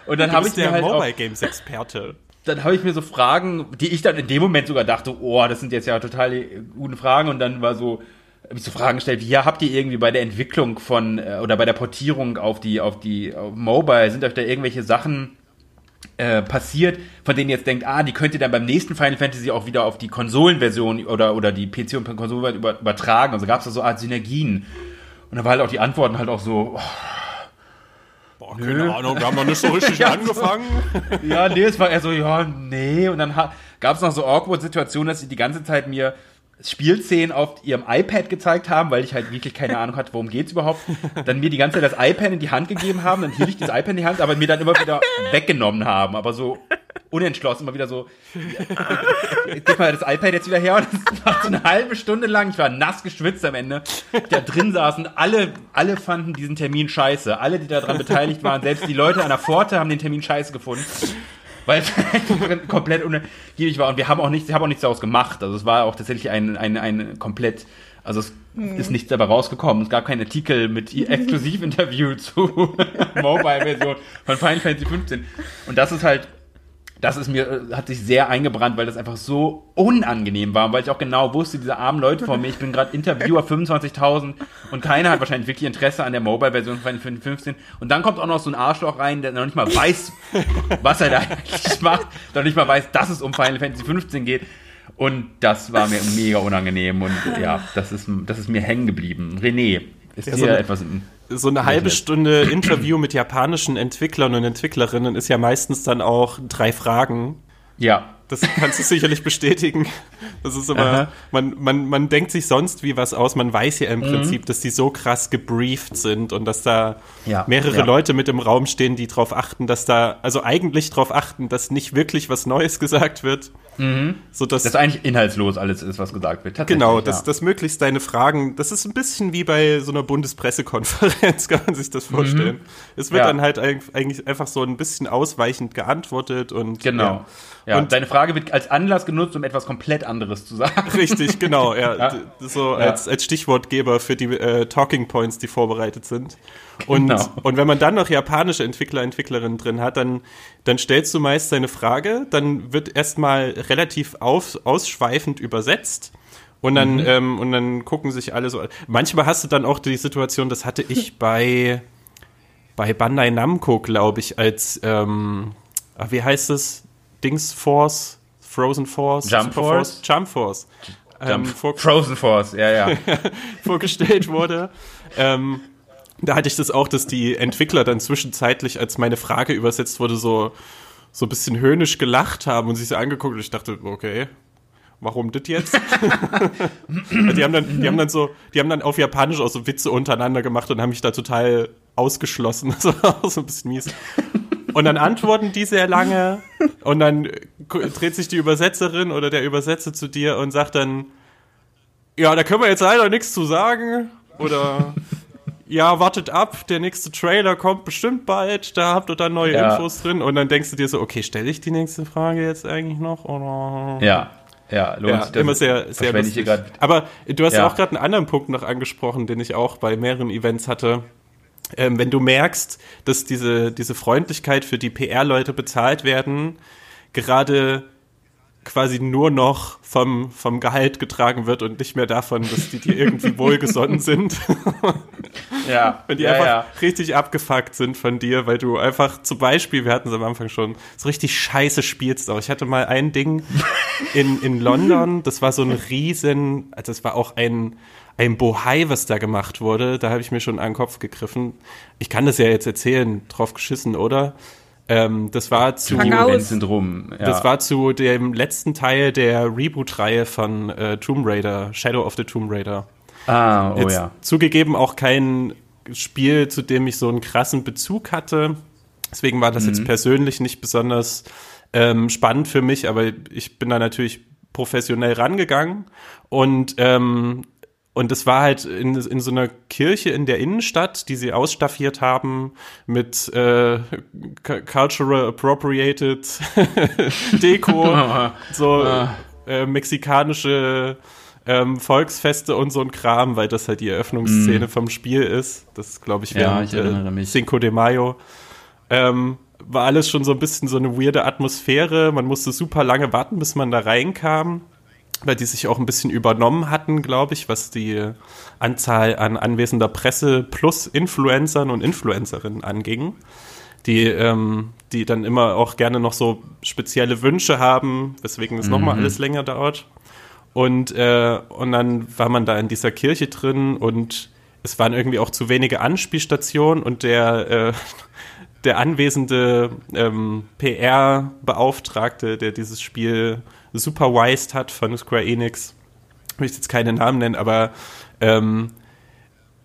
und dann Du habe ich bist mir der halt auch, Mobile Games Experte. dann habe ich mir so Fragen, die ich dann in dem Moment sogar dachte, oh, das sind jetzt ja total gute Fragen und dann war so, habe ich so Fragen gestellt, wie ja, habt ihr irgendwie bei der Entwicklung von äh, oder bei der Portierung auf die auf die auf Mobile sind euch da irgendwelche Sachen äh, passiert, von denen ihr jetzt denkt, ah, die könnt ihr dann beim nächsten Final Fantasy auch wieder auf die Konsolenversion oder oder die PC und Konsolenversion über, übertragen. Also gab es da so Art Synergien. Und dann war halt auch die Antworten halt auch so, oh, Boah, keine Ahnung, wir haben noch nicht so richtig (laughs) Ja, so. angefangen. Ja, nee, es war eher so, ja, nee. Und dann gab es noch so awkward Situationen, dass sie die ganze Zeit mir Spielszenen auf ihrem iPad gezeigt haben, weil ich halt wirklich keine Ahnung hatte, worum geht's überhaupt. Dann mir die ganze Zeit das iPad in die Hand gegeben haben, dann hielt ich das iPad in die Hand, aber mir dann immer wieder weggenommen haben. Aber so unentschlossen, immer wieder so, gib mal das iPad jetzt wieder her. Und das war so eine halbe Stunde lang. Ich war nass geschwitzt am Ende. Da drin saßen alle, alle fanden diesen Termin scheiße. Alle, die daran beteiligt waren, selbst die Leute an der Pforte haben den Termin scheiße gefunden. Weil es (laughs) komplett unergiebig war und wir haben auch nichts, ich habe auch nichts daraus gemacht. Also es war auch tatsächlich ein, ein, ein komplett, also es Hm. ist nichts dabei rausgekommen. Es gab keinen Artikel mit (laughs) Exklusivinterview zu (laughs) Mobile-Version von Final Fantasy 15. Und das ist halt das ist mir, äh, hat sich sehr eingebrannt, weil das einfach so unangenehm war, weil ich auch genau wusste, diese armen Leute vor mir, ich bin gerade Interviewer (laughs) 25.000 und keiner hat wahrscheinlich wirklich Interesse an der Mobile-Version von 15. Und dann kommt auch noch so ein Arschloch rein, der noch nicht mal weiß, (laughs) was er da eigentlich macht, noch nicht mal weiß, dass es um Final Fantasy 15 geht. Und das war mir mega unangenehm und ja, das ist, das ist mir hängen geblieben. René, ist Ja, dir so etwas So eine halbe. Stunde Interview mit japanischen Entwicklern und Entwicklerinnen ist ja meistens dann auch drei Fragen. Ja, Das kannst du sicherlich bestätigen. Das ist immer, Aha. man, man, man denkt sich sonst wie was aus. Man weiß ja im Mhm. Prinzip, dass die so krass gebrieft sind und dass da Ja, mehrere ja. Leute mit im Raum stehen, die darauf achten, dass da, also eigentlich darauf achten, dass nicht wirklich was Neues gesagt wird. So dass, das eigentlich inhaltslos alles ist, was gesagt wird. Genau, ja. dass, dass möglichst deine Fragen, das ist ein bisschen wie bei so einer Bundespressekonferenz, (laughs) kann man sich das vorstellen. Es wird Mhm. Ja. dann halt eig- eigentlich einfach so ein bisschen ausweichend geantwortet und Genau. Ja, Und- deine Frage wird als Anlass genutzt, um etwas komplett anderes zu sagen. (laughs) Richtig, genau, ja. Ja. So als, als Stichwortgeber für die äh, Talking Points, die vorbereitet sind. Und, Genau. und wenn man dann noch japanische Entwickler, Entwicklerinnen drin hat, dann, dann stellst du meist deine Frage, dann wird erstmal relativ auf, ausschweifend übersetzt. Und dann, Mhm. ähm, und dann gucken sich alle so. Manchmal hast du dann auch die Situation, das hatte ich (laughs) bei, bei Bandai Namco, glaube ich, als, ähm, ah, wie heißt es? Dings Force? Frozen Force? Jump Super Force? Jump Force. Ähm, Frozen Force, ja, ja. (laughs) vorgestellt wurde. ähm, da hatte ich das auch, dass die Entwickler dann zwischenzeitlich, als meine Frage übersetzt wurde, so, so ein bisschen höhnisch gelacht haben und sich so angeguckt und ich dachte, okay, warum das jetzt? (laughs) die haben dann, die haben dann so, die haben dann auf Japanisch auch so Witze untereinander gemacht und haben mich da total ausgeschlossen. (laughs) Das war auch so ein bisschen mies. Und dann antworten die sehr lange und dann gu- dreht sich die Übersetzerin oder der Übersetzer zu dir und sagt dann, ja, da können wir jetzt leider nichts zu sagen. Oder ja, wartet ab, der nächste Trailer kommt bestimmt bald, da habt ihr dann neue Ja. Infos drin. Und dann denkst du dir so, okay, stelle ich die nächste Frage jetzt eigentlich noch? Oder? Ja, ja, lohnt Ja, sich das. immer sehr, sehr lustig. Aber du hast Ja. auch gerade einen anderen Punkt noch angesprochen, den ich auch bei mehreren Events hatte. Ähm, wenn du merkst, dass diese, diese Freundlichkeit für die PR-Leute bezahlt werden, gerade quasi nur noch vom, vom Gehalt getragen wird und nicht mehr davon, dass die dir irgendwie (laughs) wohlgesonnen sind. (laughs) Ja, (laughs) Wenn die ja, einfach ja. richtig abgefuckt sind von dir, weil du einfach zum Beispiel, wir hatten es am Anfang schon, so richtig scheiße spielst auch. Ich hatte mal ein Ding in, in London, das war so ein riesen, also das war auch ein, ein Bohai, was da gemacht wurde. Da habe ich mir schon an den Kopf gegriffen. Ich kann das ja jetzt erzählen, drauf geschissen, oder? Ähm, das war zu, rum. Ja. das war zu dem letzten Teil der Reboot-Reihe von äh, Tomb Raider, Shadow of the Tomb Raider. ah, oh Jetzt ja. zugegeben auch kein Spiel, zu dem ich so einen krassen Bezug hatte. Deswegen war das Mhm. jetzt persönlich nicht besonders ähm, spannend für mich, aber ich bin da natürlich professionell rangegangen und ähm, und es war halt in, in so einer Kirche in der Innenstadt, die sie ausstaffiert haben mit äh, cu- cultural appropriated (laughs) Deko, (laughs) so äh, mexikanische ähm, Volksfeste und so ein Kram, weil das halt die Eröffnungsszene vom Spiel ist. Das glaube ich Mhm. Ja, während ich mich. Cinco de Mayo. Ähm, war alles schon so ein bisschen so eine weirde Atmosphäre. Man musste super lange warten, bis man da reinkam, weil die sich auch ein bisschen übernommen hatten, glaube ich, was die Anzahl an anwesender Presse plus Influencern und Influencerinnen anging. Die, ähm, die dann immer auch gerne noch so spezielle Wünsche haben, weswegen es nochmal alles länger dauert. Und, äh, und dann war man da in dieser Kirche drin und es waren irgendwie auch zu wenige Anspielstationen und der, äh, der anwesende ähm, PR-Beauftragte, der dieses Spiel supervised hat von Square Enix, ich möchte jetzt keine Namen nennen, aber ähm,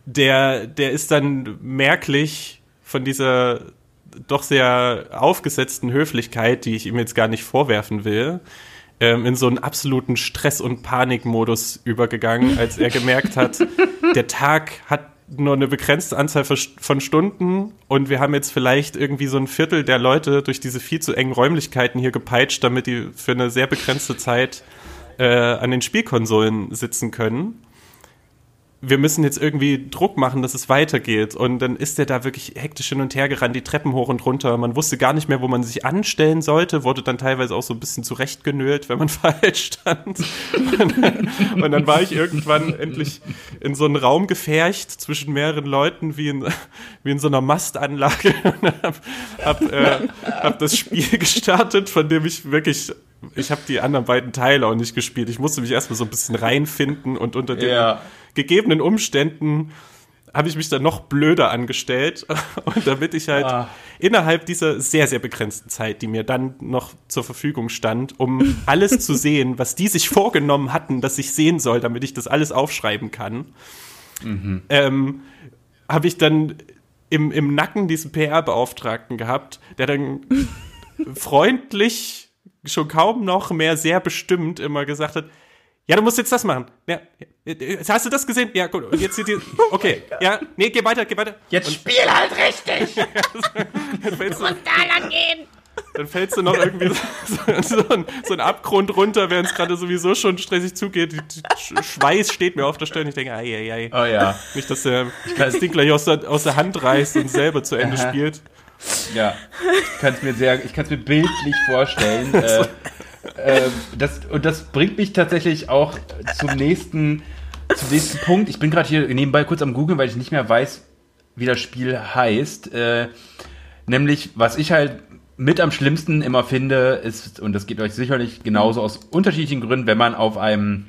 der, der ist dann merklich von dieser doch sehr aufgesetzten Höflichkeit, die ich ihm jetzt gar nicht vorwerfen will, ähm, in so einen absoluten Stress- und Panikmodus übergegangen, als er gemerkt hat, (laughs) der Tag hat nur eine begrenzte Anzahl von Stunden und wir haben jetzt vielleicht irgendwie so ein Viertel der Leute durch diese viel zu engen Räumlichkeiten hier gepeitscht, damit die für eine sehr begrenzte Zeit äh, an den Spielkonsolen sitzen können wir müssen jetzt irgendwie Druck machen, dass es weitergeht. Und dann ist er da wirklich hektisch hin und her gerannt, die Treppen hoch und runter. Man wusste gar nicht mehr, wo man sich anstellen sollte, wurde dann teilweise auch so ein bisschen zurechtgenölt, wenn man (laughs) falsch stand. Und dann, war ich irgendwann endlich in so einen Raum gefercht zwischen mehreren Leuten, wie in, wie in so einer Mastanlage. (laughs) Und hab, hab, äh, hab das Spiel (laughs) gestartet, von dem ich wirklich ich habe die anderen beiden Teile auch nicht gespielt. Ich musste mich erstmal so ein bisschen reinfinden und unter den ja gegebenen Umständen habe ich mich dann noch blöder angestellt (laughs) und damit ich halt ah. innerhalb dieser sehr, sehr begrenzten Zeit, die mir dann noch zur Verfügung stand, um alles zu (laughs) sehen, was die sich vorgenommen hatten, dass ich sehen soll, damit ich das alles aufschreiben kann, mhm. ähm, habe ich dann im, im Nacken diesen PR-Beauftragten gehabt, der dann (laughs) freundlich, schon kaum noch mehr sehr bestimmt immer gesagt hat, ja, du musst jetzt das machen. Ja, hast du das gesehen? Ja, gut. Und jetzt die, (laughs) okay. Oh ja, nee, geh weiter, geh weiter. Jetzt und, spiel halt richtig. (laughs) dann du musst da lang gehen. Dann fällst du noch irgendwie so, so, ein, so einen Abgrund runter, während es gerade sowieso schon stressig zugeht. Schweiß steht mir auf der Stirn. Ich denke, ei, ei, ei. Oh ja. Nicht, dass der das Ding gleich aus der, aus der Hand reißt und selber zu Ende Aha. spielt. Ja, ich kann es mir sehr, ich kann es mir bildlich vorstellen. (laughs) äh, äh, das, und das bringt mich tatsächlich auch zum nächsten, zum nächsten Punkt. Ich bin gerade hier nebenbei kurz am Googeln, weil ich nicht mehr weiß, wie das Spiel heißt. Äh, nämlich, was ich halt mit am schlimmsten immer finde, ist, und das geht euch sicherlich genauso aus unterschiedlichen Gründen, wenn man auf einem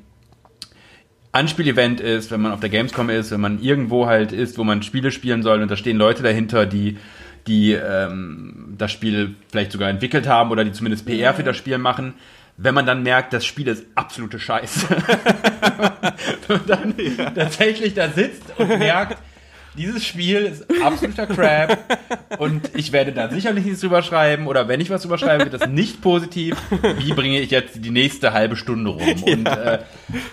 Anspielevent ist, wenn man auf der Gamescom ist, wenn man irgendwo halt ist, wo man Spiele spielen soll und da stehen Leute dahinter, die die ähm, das Spiel vielleicht sogar entwickelt haben oder die zumindest PR für das Spiel machen, wenn man dann merkt, das Spiel ist absolute Scheiße. (laughs) und dann ja. tatsächlich da sitzt und merkt, dieses Spiel ist absoluter Crap und ich werde da sicherlich nichts drüber schreiben oder wenn ich was drüber schreibe, wird das nicht positiv. Wie bringe ich jetzt die nächste halbe Stunde rum? Ja. Und äh,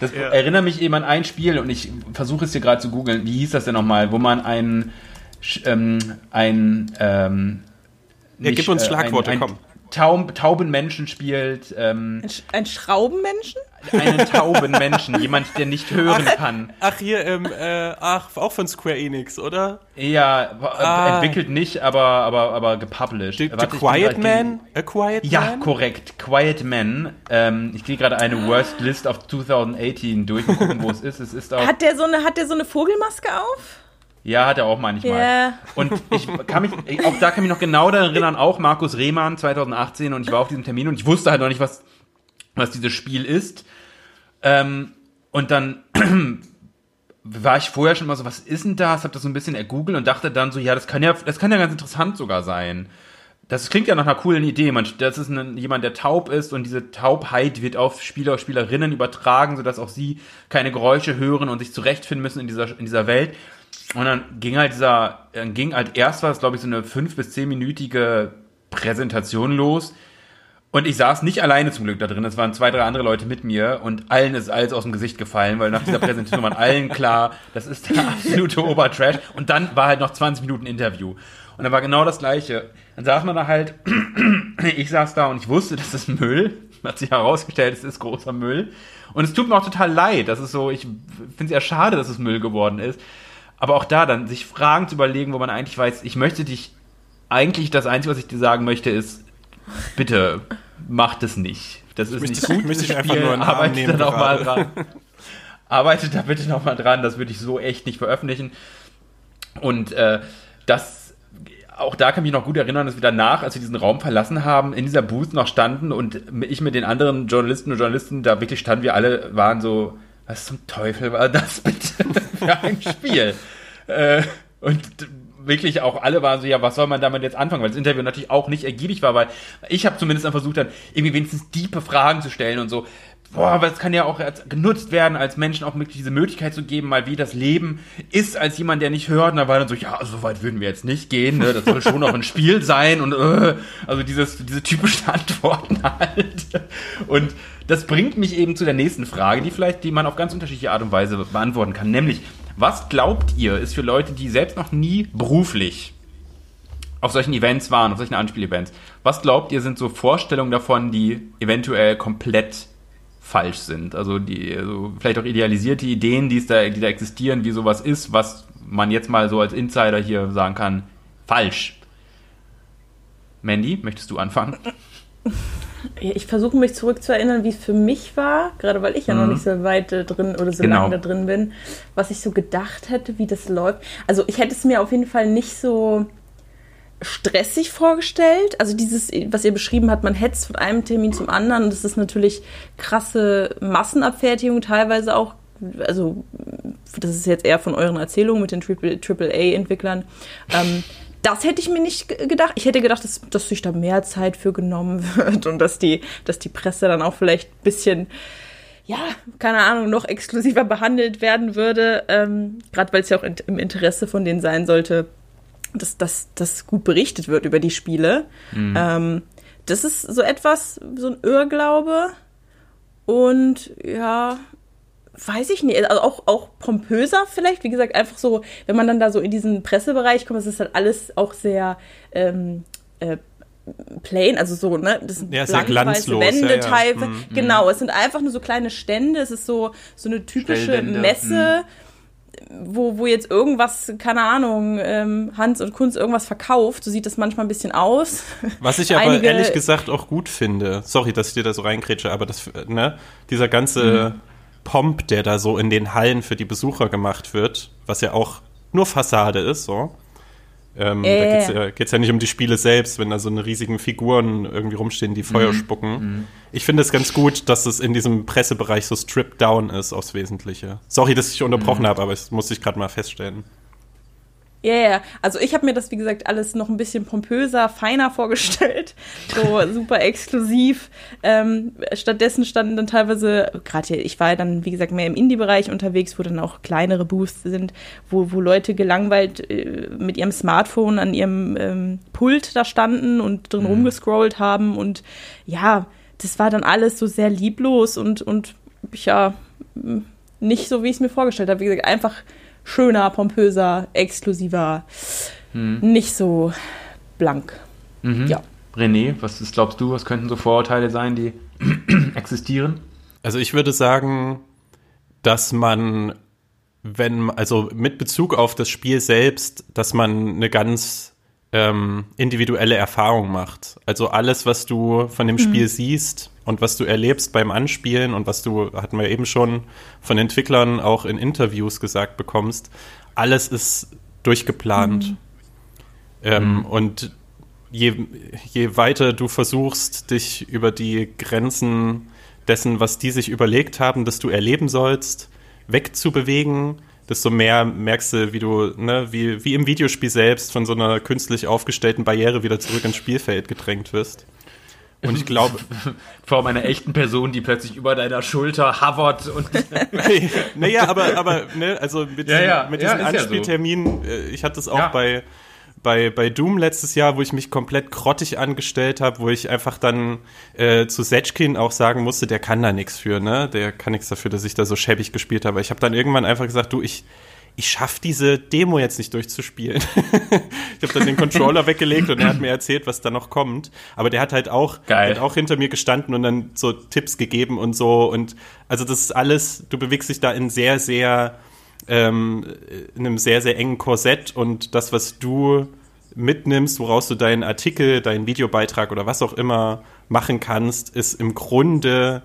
das ja. erinnert mich eben an ein Spiel und ich versuche es hier gerade zu googeln. Wie hieß das denn nochmal? Wo man einen ähm, ein ähm, ja, gib uns äh, Schlagworte, ein, ein komm. Taub, tauben Menschen spielt. Ähm, ein, ein Schraubenmenschen? Einen tauben Menschen, (laughs) jemand, der nicht hören ach, kann. Ach, hier, ähm, äh, ach, auch von Square Enix, oder? Ja, ah. entwickelt nicht, aber, aber, aber gepublished. The, the Quiet Man? A Quiet ja, Man? Ja, korrekt. Quiet Man. Ähm, ich gehe gerade eine Worst List of 2018 durch und gucken, wo es ist. Es ist auch hat der so eine, hat der so eine Vogelmaske auf? Ja, hat er auch manchmal. Yeah. Und ich kann mich, auch da kann ich mich noch genau daran erinnern, auch Markus Rehmann 2018 und ich war auf diesem Termin und ich wusste halt noch nicht, was, was dieses Spiel ist. Ähm, und dann (clears throat) war ich vorher schon mal so, was ist denn das? Hab das so ein bisschen ergoogelt und dachte dann so, ja, das kann ja, das kann ja ganz interessant sogar sein. Das klingt ja nach einer coolen Idee. Man, das ist ein, jemand, der taub ist und diese Taubheit wird auf Spieler, Spielerinnen übertragen, sodass auch sie keine Geräusche hören und sich zurechtfinden müssen in dieser, in dieser Welt. Und dann ging halt dieser, dann ging halt erst war es, glaube ich, so eine fünf- bis zehnminütige Präsentation los. Und ich saß nicht alleine zum Glück da drin. Es waren zwei, drei andere Leute mit mir und allen ist alles aus dem Gesicht gefallen, weil nach dieser Präsentation waren allen klar, das ist der absolute Obertrash. Und dann war halt noch 20 Minuten Interview. Und dann war genau das Gleiche. Dann saß man da halt, ich saß da und ich wusste, das ist Müll. Hat sich herausgestellt, es ist großer Müll. Und es tut mir auch total leid. Das ist so, ich finde es eher schade, dass es Müll geworden ist. Aber auch da dann sich Fragen zu überlegen, wo man eigentlich weiß, ich möchte dich, eigentlich das Einzige, was ich dir sagen möchte, ist, bitte mach das nicht. Das ist nicht gut. Möchte ich einfach nur einen Arbeitet nehmen da nochmal dran. Arbeitet da bitte nochmal dran, das würde ich so echt nicht veröffentlichen. Und äh, das, auch da kann ich mich noch gut erinnern, dass wir danach, als wir diesen Raum verlassen haben, in dieser Booth noch standen und ich mit den anderen Journalisten und Journalisten da wirklich standen, wir alle waren so, was zum Teufel war das bitte (laughs) für ein Spiel? äh, und wirklich auch alle waren so, ja, was soll man damit jetzt anfangen? Weil das Interview natürlich auch nicht ergiebig war, weil ich habe zumindest dann versucht, dann irgendwie wenigstens diepe Fragen zu stellen und so. Boah, aber es kann ja auch genutzt werden, als Menschen auch wirklich diese Möglichkeit zu geben, mal wie das Leben ist, als jemand, der nicht hört. Und da war dann so, ja, so weit würden wir jetzt nicht gehen, ne? Das soll schon auch ein Spiel sein und äh, also dieses, diese typischen (laughs) Antworten halt. Und das bringt mich eben zu der nächsten Frage, die vielleicht, die man auf ganz unterschiedliche Art und Weise beantworten kann, nämlich Was glaubt ihr, ist für Leute, die selbst noch nie beruflich auf solchen Events waren, auf solchen Anspielevents, was glaubt ihr, sind so Vorstellungen davon, die eventuell komplett falsch sind? Also die, also vielleicht auch idealisierte Ideen, die, es da, die da existieren, wie sowas ist, was man jetzt mal so als Insider hier sagen kann, falsch. Mandy, möchtest du anfangen? Ich versuche mich zurückzuerinnern, wie es für mich war, gerade weil ich ja mhm. noch nicht so weit äh, drin oder so genau. lange da drin bin, was ich so gedacht hätte, wie das läuft. Also ich hätte es mir auf jeden Fall nicht so stressig vorgestellt. Also dieses, was ihr beschrieben habt, man hetzt von einem Termin zum anderen. Das ist natürlich krasse Massenabfertigung, teilweise auch. Also das ist jetzt eher von euren Erzählungen mit den AAA-Entwicklern. Ähm, das hätte ich mir nicht gedacht. Ich hätte gedacht, dass, dass sich da mehr Zeit für genommen (laughs) wird und dass die, dass die Presse dann auch vielleicht ein bisschen, ja, keine Ahnung, noch exklusiver behandelt werden würde. Ähm, Gerade weil es ja auch in, im Interesse von denen sein sollte, dass, dass, dass gut berichtet wird über die Spiele. Mhm. Ähm, das ist so etwas, so ein Irrglaube. Und ja, weiß ich nicht, also auch, auch pompöser vielleicht, wie gesagt, einfach so, wenn man dann da so in diesen Pressebereich kommt, das ist halt alles auch sehr ähm, äh, plain, also so, ne, das sind ja, sehr glanzlos. Wände ja, ja. Mhm, genau, es sind einfach nur so kleine Stände, es ist so, so eine typische Messe. Mhm wo, wo jetzt irgendwas, keine Ahnung, ähm, Hans und Kunst irgendwas verkauft, so sieht das manchmal ein bisschen aus. (laughs) Was ich aber Einige, ehrlich gesagt auch gut finde, sorry, dass ich dir da so reingrätsche, aber das, ne, dieser ganze mhm. Pomp, der da so in den Hallen für die Besucher gemacht wird, was ja auch nur Fassade ist, so. Ähm, äh. Da geht es ja, geht's ja nicht um die Spiele selbst, wenn da so eine riesigen Figuren irgendwie rumstehen, die Feuer mhm. spucken. Mhm. Ich finde es ganz gut, dass es in diesem Pressebereich so stripped down ist aufs Wesentliche. Sorry, dass ich unterbrochen mhm. habe, aber das muss ich gerade mal feststellen. Ja, yeah, ja. Also ich habe mir das, wie gesagt, alles noch ein bisschen pompöser, feiner vorgestellt. So (laughs) super exklusiv. Ähm, stattdessen standen dann teilweise, gerade hier, ich war ja dann, wie gesagt, mehr im Indie-Bereich unterwegs, wo dann auch kleinere Boosts sind, wo, wo Leute gelangweilt äh, mit ihrem Smartphone an ihrem ähm, Pult da standen und drin mhm. rumgescrollt haben. Und ja, das war dann alles so sehr lieblos und, und ja, nicht so, wie ich es mir vorgestellt habe. Wie gesagt, einfach schöner, pompöser, exklusiver, hm. nicht so blank. Mhm. Ja. René, was ist, glaubst du, was könnten so Vorurteile sein, die (clears throat) existieren? Also ich würde sagen, dass man, wenn, also mit Bezug auf das Spiel selbst, dass man eine ganz ähm, individuelle Erfahrung macht. Also alles, was du von dem mhm. Spiel siehst und was du erlebst beim Anspielen und was du, hatten wir eben schon von Entwicklern auch in Interviews gesagt bekommst, alles ist durchgeplant. Mhm. Ähm, mhm. Und je, je weiter du versuchst, dich über die Grenzen dessen, was die sich überlegt haben, dass du erleben sollst, wegzubewegen, desto mehr merkst du, wie du, ne, wie, wie im Videospiel selbst von so einer künstlich aufgestellten Barriere wieder zurück ins Spielfeld gedrängt wirst. Und ich glaube. (laughs) Vor einer echten Person, die plötzlich über deiner Schulter hovert und. (laughs) naja, aber, aber, ne, also mit, ja, ja, mit diesen ja, Anspielterminen, so. Äh, ich hatte es auch bei, bei, bei Doom letztes Jahr, wo ich mich komplett grottig angestellt habe, wo ich einfach dann äh, zu Setchkin auch sagen musste, der kann da nichts für, ne? Der kann nichts dafür, dass ich da so schäbig gespielt habe. Ich habe dann irgendwann einfach gesagt, du, ich, ich schaffe diese Demo jetzt nicht durchzuspielen. (laughs) ich habe dann den Controller weggelegt und er hat mir erzählt, was da noch kommt. Aber der hat halt auch, Geil. hat auch hinter mir gestanden und dann so Tipps gegeben und so. Und also das ist alles, du bewegst dich da in sehr, sehr ähm, in einem sehr, sehr engen Korsett und das, was du mitnimmst, woraus du deinen Artikel, deinen Videobeitrag oder was auch immer machen kannst, ist im Grunde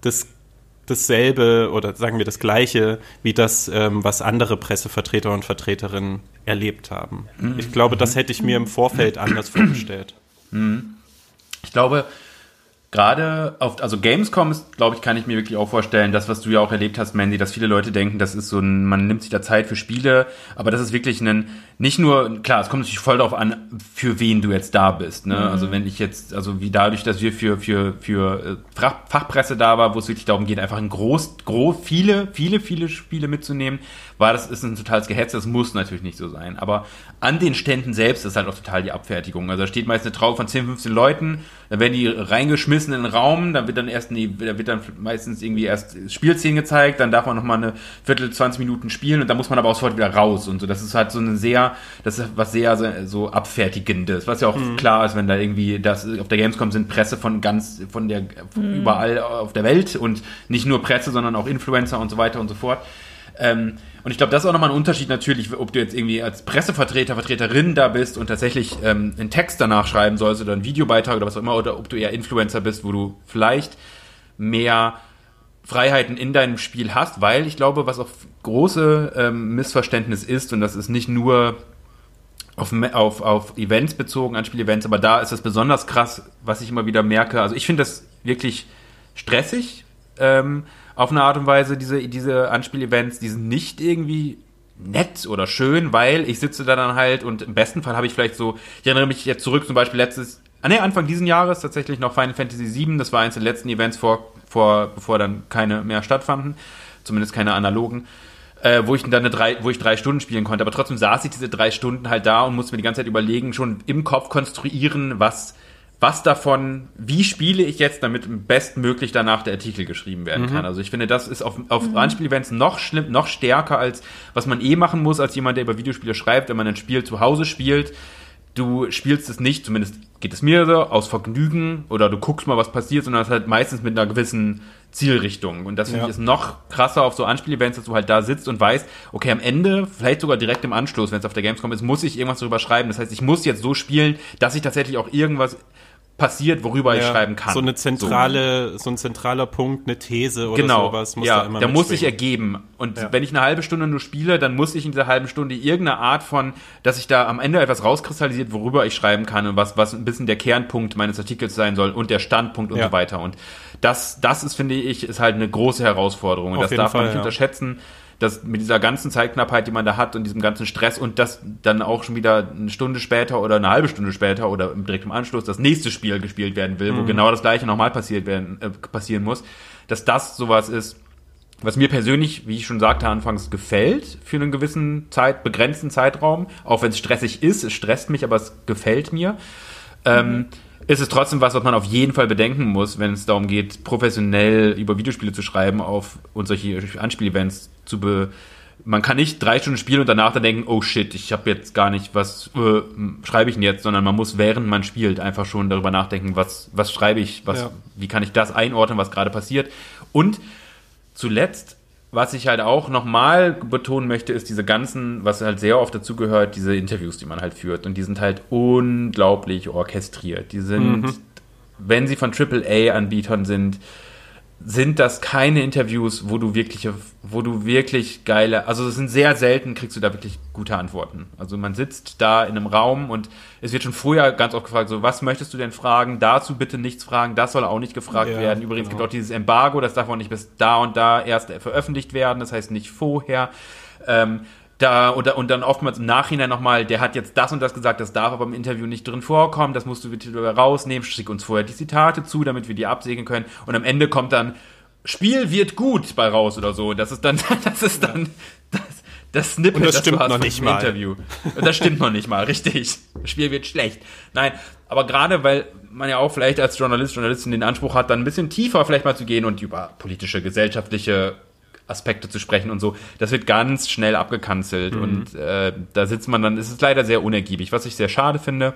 das dasselbe oder sagen wir das gleiche wie das, ähm, was andere Pressevertreter und Vertreterinnen erlebt haben. Mhm. Ich glaube, das hätte ich mir im Vorfeld anders (clears throat) vorgestellt. Mhm. Ich glaube, gerade auf, also Gamescom ist, glaube ich, kann ich mir wirklich auch vorstellen, das, was du ja auch erlebt hast, Mandy, dass viele Leute denken, das ist so ein, man nimmt sich da Zeit für Spiele, aber das ist wirklich ein, nicht nur, klar, es kommt natürlich voll darauf an, für wen du jetzt da bist, ne? Mhm. Also wenn ich jetzt, also wie dadurch, dass wir für, für, für äh, Fachpresse da war, wo es wirklich darum geht, einfach ein groß, groß, viele, viele, viele Spiele mitzunehmen, war das, ist ein totales Gehetz, das muss natürlich nicht so sein. Aber an den Ständen selbst ist halt auch total die Abfertigung. Also da steht meist eine Traube von 10, 15 Leuten, dann werden die reingeschmissen in den Raum, dann wird dann erst, nee, da wird dann meistens irgendwie erst Spielszenen gezeigt, dann darf man nochmal eine Viertel, 20 Minuten spielen und dann muss man aber auch sofort wieder raus und so. Das ist halt so eine sehr, das ist was sehr so, so abfertigendes, was ja auch mhm. klar ist, wenn da irgendwie das auf der Gamescom sind Presse von ganz, von der, von mhm. überall auf der Welt und nicht nur Presse, sondern auch Influencer und so weiter und so fort. Ähm, und ich glaube, das ist auch nochmal ein Unterschied natürlich, ob du jetzt irgendwie als Pressevertreter, Vertreterin da bist und tatsächlich ähm, einen Text danach schreiben sollst oder einen Videobeitrag oder was auch immer, oder ob du eher Influencer bist, wo du vielleicht mehr Freiheiten in deinem Spiel hast, weil ich glaube, was auch große ähm, Missverständnis ist, und das ist nicht nur auf, auf, auf Events bezogen, an Spielevents, aber da ist es besonders krass, was ich immer wieder merke. Also ich finde das wirklich stressig, ähm, auf eine Art und Weise, diese, diese Anspielevents, die sind nicht irgendwie nett oder schön, weil ich sitze da dann halt und im besten Fall habe ich vielleicht so, ich erinnere mich jetzt zurück, zum Beispiel letztes, ah ne, Anfang diesen Jahres tatsächlich noch Final Fantasy VII, das war eins der letzten Events vor, vor, bevor dann keine mehr stattfanden, zumindest keine analogen. Äh, wo ich dann eine drei, wo ich drei Stunden spielen konnte, aber trotzdem saß ich diese drei Stunden halt da und musste mir die ganze Zeit überlegen, schon im Kopf konstruieren, was was davon, wie spiele ich jetzt, damit bestmöglich danach der Artikel geschrieben werden mhm. kann. Also ich finde, das ist auf, auf mhm. Anspielevents noch schlimm, noch stärker als was man eh machen muss, als jemand, der über Videospiele schreibt, wenn man ein Spiel zu Hause spielt. Du spielst es nicht, zumindest geht es mir so, aus Vergnügen oder du guckst mal, was passiert, sondern es halt meistens mit einer gewissen Zielrichtung. Und das finde ja. ich ist noch krasser auf so Anspielevents, dass du halt da sitzt und weißt, okay, am Ende, vielleicht sogar direkt im Anschluss, wenn es auf der Gamescom ist, muss ich irgendwas darüber schreiben. Das heißt, ich muss jetzt so spielen, dass ich tatsächlich auch irgendwas passiert, worüber ja, ich schreiben kann. So eine zentrale, so, so ein zentraler Punkt, eine These oder genau, sowas muss ja, da immer Der muss sich ergeben. Und ja. wenn ich eine halbe Stunde nur spiele, dann muss ich in dieser halben Stunde irgendeine Art von, dass ich da am Ende etwas rauskristallisiert, worüber ich schreiben kann und was, was ein bisschen der Kernpunkt meines Artikels sein soll und der Standpunkt und ja. so weiter. Und das, das ist, finde ich, ist halt eine große Herausforderung. Und Auf das darf Fall, man nicht unterschätzen dass mit dieser ganzen Zeitknappheit, die man da hat und diesem ganzen Stress und das dann auch schon wieder eine Stunde später oder eine halbe Stunde später oder direkt im Anschluss das nächste Spiel gespielt werden will, mhm. wo genau das gleiche nochmal passiert werden, äh, passieren muss, dass das sowas ist, was mir persönlich, wie ich schon sagte anfangs, gefällt für einen gewissen Zeit, begrenzten Zeitraum, auch wenn es stressig ist, es stresst mich, aber es gefällt mir. Ähm, mhm. Ähm, ist es trotzdem was, was man auf jeden Fall bedenken muss, wenn es darum geht, professionell über Videospiele zu schreiben auf und solche Anspielevents zu be man kann nicht drei Stunden spielen und danach dann denken, oh shit, ich habe jetzt gar nicht, was äh, schreibe ich denn jetzt, sondern man muss während man spielt einfach schon darüber nachdenken, was, was schreibe ich, was, ja. wie kann ich das einordnen, was gerade passiert. Und zuletzt was ich halt auch nochmal betonen möchte, ist diese ganzen, was halt sehr oft dazu gehört, diese Interviews, die man halt führt. Und die sind halt unglaublich orchestriert. Die sind, mhm. wenn sie von AAA-Anbietern sind, sind das keine Interviews, wo du wirklich, wo du wirklich geile, also es sind sehr selten, kriegst du da wirklich gute Antworten. Also man sitzt da in einem Raum und es wird schon vorher ganz oft gefragt, so, was möchtest du denn fragen? Dazu bitte nichts fragen, das soll auch nicht gefragt ja, werden. Übrigens genau. gibt auch dieses Embargo, das darf auch nicht bis da und da erst veröffentlicht werden, das heißt nicht vorher. Ähm, da und, und dann oftmals im Nachhinein nochmal, der hat jetzt das und das gesagt, das darf aber im Interview nicht drin vorkommen, das musst du bitte rausnehmen, schick uns vorher die Zitate zu, damit wir die absägen können und am Ende kommt dann Spiel wird gut bei raus oder so. Das ist dann, (laughs) das ist dann das, das Snippet, und das, das stimmt noch nicht mal. Interview. Und das stimmt noch nicht mal, richtig. Das Spiel wird schlecht. Nein, aber gerade weil man ja auch vielleicht als Journalist, Journalistin den Anspruch hat, dann ein bisschen tiefer vielleicht mal zu gehen und über politische, gesellschaftliche Aspekte zu sprechen und so. Das wird ganz schnell abgekanzelt mhm. und äh, da sitzt man dann, es ist leider sehr unergiebig, was ich sehr schade finde.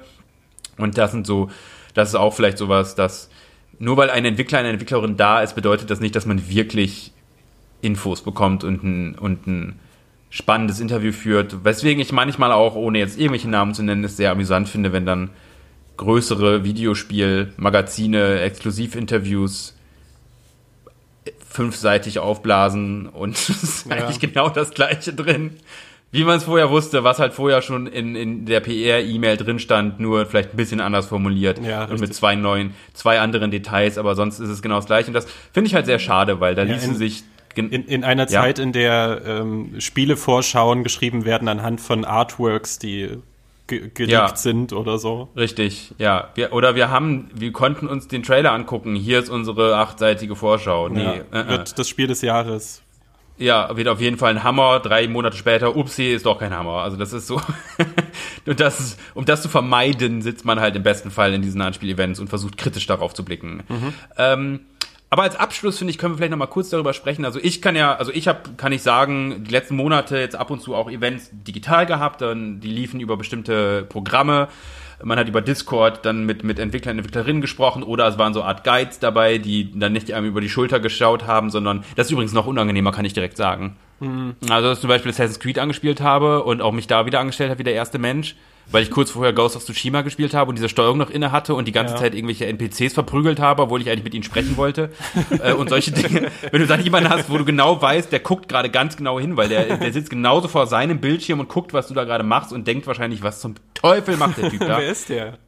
Und das sind so, das ist auch vielleicht sowas, dass nur weil ein Entwickler, eine Entwicklerin da ist, bedeutet das nicht, dass man wirklich Infos bekommt und ein, und ein spannendes Interview führt. Weswegen ich manchmal auch, ohne jetzt irgendwelche Namen zu nennen, es sehr amüsant finde, wenn dann größere Videospielmagazine, Exklusivinterviews fünfseitig aufblasen und (laughs) es ist ja. eigentlich genau das gleiche drin. Wie man es vorher wusste, was halt vorher schon in, in der PR-E-Mail drin stand, nur vielleicht ein bisschen anders formuliert ja, und mit zwei neuen, zwei anderen Details, aber sonst ist es genau das gleiche. Und das finde ich halt sehr schade, weil da ja, ließen sich in, in, einer Zeit, in der ähm, Spielevorschauen geschrieben werden anhand von Artworks, die ge geleakt ja. sind oder so. Richtig, ja. Wir, oder wir haben, wir konnten uns den Trailer angucken. Hier ist unsere achtseitige Vorschau. Nee, ja, äh, äh. wird das Spiel des Jahres. Ja, wird auf jeden Fall ein Hammer. Drei Monate später, upsie, ist doch kein Hammer. Also das ist so, (laughs) und das, um das zu vermeiden, sitzt man halt im besten Fall in diesen Anspiel-Events und versucht kritisch darauf zu blicken. Mhm. Ähm, aber als Abschluss finde ich, können wir vielleicht noch mal kurz darüber sprechen. Also ich kann ja, also ich habe, kann ich sagen, die letzten Monate jetzt ab und zu auch Events digital gehabt, dann die liefen über bestimmte Programme. Man hat über Discord dann mit, mit Entwicklern und Entwicklerinnen gesprochen oder es waren so Art Guides dabei, die dann nicht einem über die Schulter geschaut haben, sondern das ist übrigens noch unangenehmer, kann ich direkt sagen. Mhm. Also, dass ich zum Beispiel Assassin's Creed angespielt habe und auch mich da wieder angestellt habe wie der erste Mensch weil ich kurz vorher Ghost of Tsushima gespielt habe und diese Steuerung noch inne hatte und die ganze ja. Zeit irgendwelche NPCs verprügelt habe, obwohl ich eigentlich mit ihnen sprechen wollte. äh, und solche Dinge. Wenn du dann jemanden hast, wo du genau weißt, der guckt gerade ganz genau hin, weil der, der sitzt genauso vor seinem Bildschirm und guckt, was du da gerade machst und denkt wahrscheinlich, was zum Teufel macht der Typ da. Wer ist der?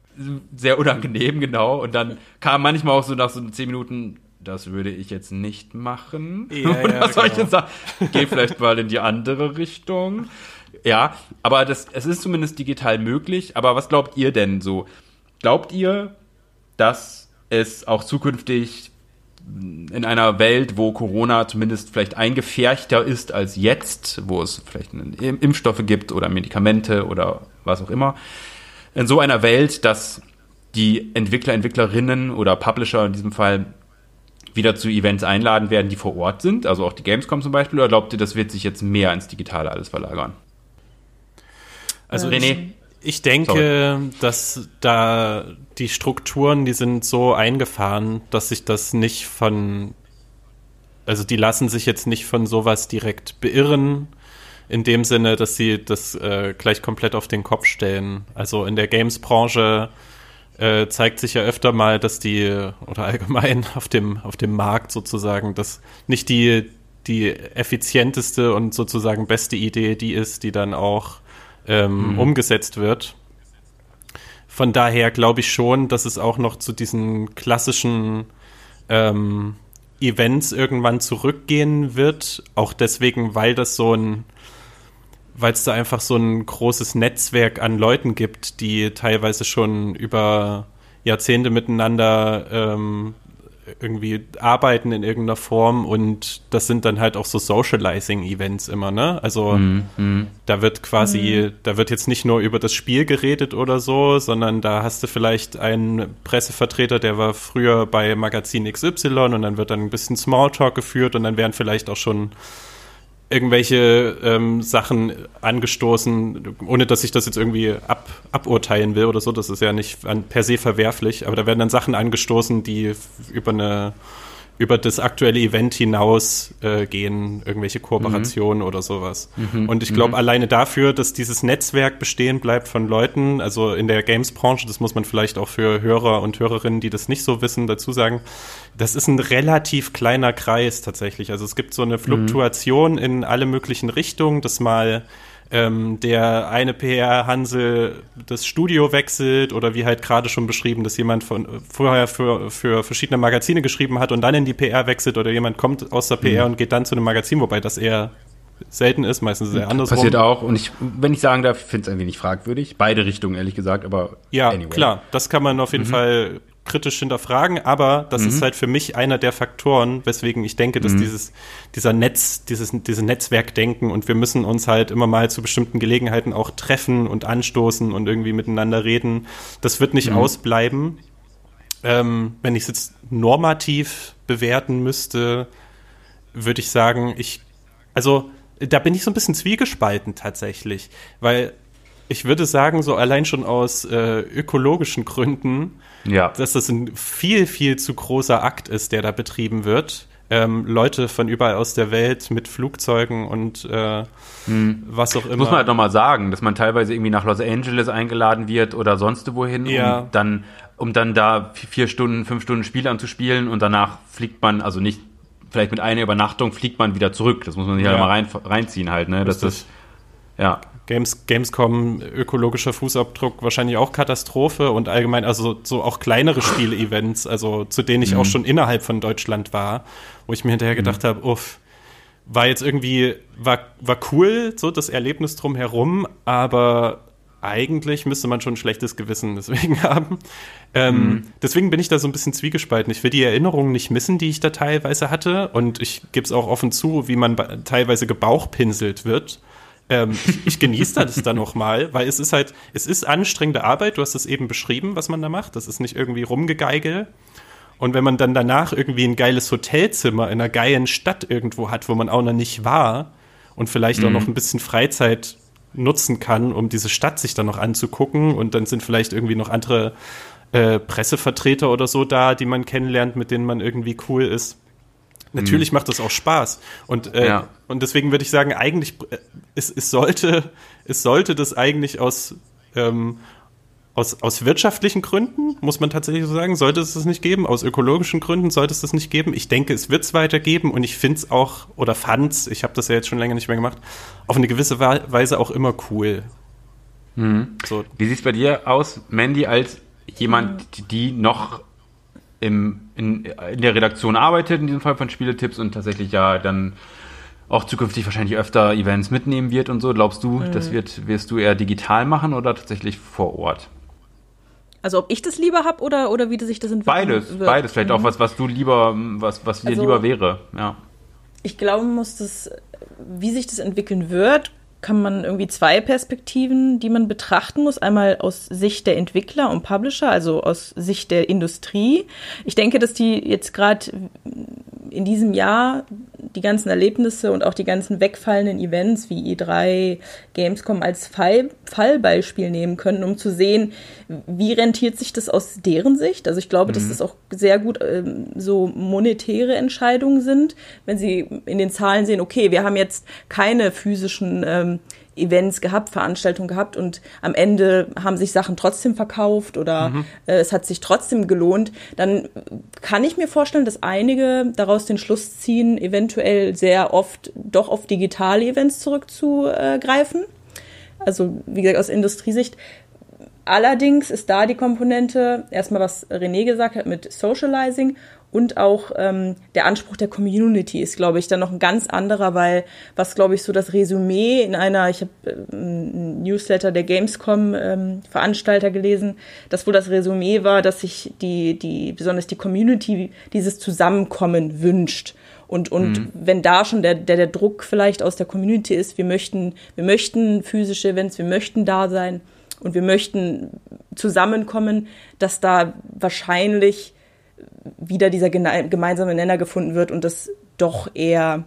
Sehr unangenehm, genau. Und dann kam manchmal auch so nach so zehn Minuten, das würde ich jetzt nicht machen. Ja, ja, (laughs) Oder solche genau. Sachen. Geh vielleicht mal in die andere Richtung. Ja, aber das, es ist zumindest digital möglich. Aber was glaubt ihr denn so? Glaubt ihr, dass es auch zukünftig in einer Welt, wo Corona zumindest vielleicht eingefärchter ist als jetzt, wo es vielleicht Impfstoffe gibt oder Medikamente oder was auch immer, in so einer Welt, dass die Entwickler, Entwicklerinnen oder Publisher in diesem Fall wieder zu Events einladen werden, die vor Ort sind, also auch die Gamescom zum Beispiel, oder glaubt ihr, das wird sich jetzt mehr ins Digitale alles verlagern? Also René. Ich denke, Sorry. dass da die Strukturen, die sind so eingefahren, dass sich das nicht von, also die lassen sich jetzt nicht von sowas direkt beirren, in dem Sinne, dass sie das äh, gleich komplett auf den Kopf stellen. Also in der Games-Branche äh, zeigt sich ja öfter mal, dass die, oder allgemein (laughs) auf dem, auf dem Markt sozusagen, dass nicht die, die effizienteste und sozusagen beste Idee die ist, die dann auch ähm, mhm. umgesetzt wird. Von daher glaube ich schon, dass es auch noch zu diesen klassischen ähm, Events irgendwann zurückgehen wird. Auch deswegen, weil das so ein, weil es da einfach so ein großes Netzwerk an Leuten gibt, die teilweise schon über Jahrzehnte miteinander ähm, irgendwie arbeiten in irgendeiner Form und das sind dann halt auch so Socializing-Events immer, ne? Also mm, mm. da wird quasi, mm. da wird jetzt nicht nur über das Spiel geredet oder so, sondern da hast du vielleicht einen Pressevertreter, der war früher bei Magazin XY und dann wird dann ein bisschen Smalltalk geführt und dann werden vielleicht auch schon irgendwelche ähm, Sachen angestoßen, ohne dass ich das jetzt irgendwie ab, aburteilen will oder so. Das ist ja nicht an, per se verwerflich, aber da werden dann Sachen angestoßen, die über eine über das aktuelle Event hinaus äh, gehen, irgendwelche Kooperationen mhm. oder sowas. Mhm. Und ich glaube, mhm. alleine dafür, dass dieses Netzwerk bestehen bleibt von Leuten, also in der Games-Branche, das muss man vielleicht auch für Hörer und Hörerinnen, die das nicht so wissen, dazu sagen, das ist ein relativ kleiner Kreis tatsächlich. Also es gibt so eine mhm. Fluktuation in alle möglichen Richtungen, dass mal ähm, der eine PR-Hansel das Studio wechselt oder wie halt gerade schon beschrieben, dass jemand von vorher für, für verschiedene Magazine geschrieben hat und dann in die PR wechselt oder jemand kommt aus der PR mhm. und geht dann zu einem Magazin, wobei das eher selten ist, meistens sehr andersrum. Passiert auch und ich, wenn ich sagen darf, finde es ein wenig fragwürdig. Beide Richtungen, ehrlich gesagt, aber Ja, anyway. klar, das kann man auf jeden mhm. Fall kritisch hinterfragen, aber das mhm. ist halt für mich einer der Faktoren, weswegen ich denke, dass mhm. dieses, dieser Netz, dieses, dieses Netzwerkdenken und wir müssen uns halt immer mal zu bestimmten Gelegenheiten auch treffen und anstoßen und irgendwie miteinander reden. Das wird nicht mhm. ausbleiben. Ähm, wenn ich es jetzt normativ bewerten müsste, würde ich sagen, ich, also da bin ich so ein bisschen zwiegespalten tatsächlich, weil ich würde sagen, so allein schon aus äh, ökologischen Gründen, ja. dass das ein viel, viel zu großer Akt ist, der da betrieben wird. Ähm, Leute von überall aus der Welt mit Flugzeugen und äh, hm. was auch immer. Muss man halt nochmal sagen, dass man teilweise irgendwie nach Los Angeles eingeladen wird oder sonst wohin, ja. um dann, um dann da vier Stunden, fünf Stunden Spiel anzuspielen und danach fliegt man, also nicht vielleicht mit einer Übernachtung fliegt man wieder zurück. Das muss man sich ja. halt mal rein, reinziehen halt, ne? Dass das, ja. Games, Gamescom, ökologischer Fußabdruck wahrscheinlich auch Katastrophe und allgemein, also so auch kleinere Spiele-Events, also zu denen ich mhm. auch schon innerhalb von Deutschland war, wo ich mir hinterher mhm. gedacht mhm. habe, uff, war jetzt irgendwie, war, war cool, so das Erlebnis drumherum, aber eigentlich müsste man schon ein schlechtes Gewissen deswegen (laughs) haben. Ähm, mhm. Deswegen bin ich da so ein bisschen zwiegespalten. Ich will die Erinnerungen nicht missen, die ich da teilweise hatte. Und ich gebe es auch offen zu, wie man teilweise gebauchpinselt wird ähm, ich, ich genieße das dann noch mal, weil es ist halt, es ist anstrengende Arbeit. Du hast es eben beschrieben, was man da macht. Das ist nicht irgendwie rumgegeigel. Und wenn man dann danach irgendwie ein geiles Hotelzimmer in einer geilen Stadt irgendwo hat, wo man auch noch nicht war und vielleicht mhm. auch noch ein bisschen Freizeit nutzen kann, um diese Stadt sich dann noch anzugucken und dann sind vielleicht irgendwie noch andere äh, Pressevertreter oder so da, die man kennenlernt, mit denen man irgendwie cool ist. Natürlich mhm. macht das auch Spaß. Und, äh, ja. und deswegen würde ich sagen, eigentlich, äh, es, es, sollte, es sollte das eigentlich aus, ähm, aus, aus wirtschaftlichen Gründen, muss man tatsächlich so sagen, sollte es das nicht geben. Aus ökologischen Gründen sollte es das nicht geben. Ich denke, es wird es weitergeben und ich finde es auch, oder fand es, ich habe das ja jetzt schon länger nicht mehr gemacht, auf eine gewisse Weise auch immer cool. Mhm. So. Wie sieht es bei dir aus, Mandy, als jemand, die noch im, in, in der Redaktion arbeitet, in diesem Fall von Spieletipps und tatsächlich ja dann auch zukünftig wahrscheinlich öfter Events mitnehmen wird und so. Glaubst du, mhm. das wird, wirst du eher digital machen oder tatsächlich vor Ort? Also ob ich das lieber habe oder, oder wie sich das entwickelt? Beides, wird. beides. Vielleicht mhm. auch was, was du lieber, was, was dir also, lieber wäre, ja. Ich glaube, muss das, wie sich das entwickeln wird, kann man irgendwie zwei Perspektiven, die man betrachten muss. Einmal aus Sicht der Entwickler und Publisher, also aus Sicht der Industrie. Ich denke, dass die jetzt gerade in diesem Jahr die ganzen Erlebnisse und auch die ganzen wegfallenden Events wie E3, Gamescom als Fall, Fallbeispiel nehmen können, um zu sehen, wie rentiert sich das aus deren Sicht. Also ich glaube, mhm. dass das auch sehr gut ähm, so monetäre Entscheidungen sind, wenn sie in den Zahlen sehen, okay, wir haben jetzt keine physischen ähm, Events gehabt, Veranstaltungen gehabt und am Ende haben sich Sachen trotzdem verkauft oder mhm. äh, es hat sich trotzdem gelohnt, dann kann ich mir vorstellen, dass einige daraus den Schluss ziehen, eventuell sehr oft doch auf digitale Events zurückzugreifen. Also wie gesagt, aus Industriesicht Allerdings ist da die Komponente, erstmal was René gesagt hat mit Socializing und auch ähm, der Anspruch der Community ist, glaube ich, dann noch ein ganz anderer, weil was, glaube ich, so das Resümee in einer, ich habe äh, ein Newsletter der Gamescom ähm, Veranstalter gelesen, dass wohl das Resümee war, dass sich die, die, besonders die Community dieses Zusammenkommen wünscht. Und, und mhm. wenn da schon der, der, der Druck vielleicht aus der Community ist, wir möchten, wir möchten physische Events, wir möchten da sein und wir möchten zusammenkommen, dass da wahrscheinlich wieder dieser gemeinsame Nenner gefunden wird und das doch eher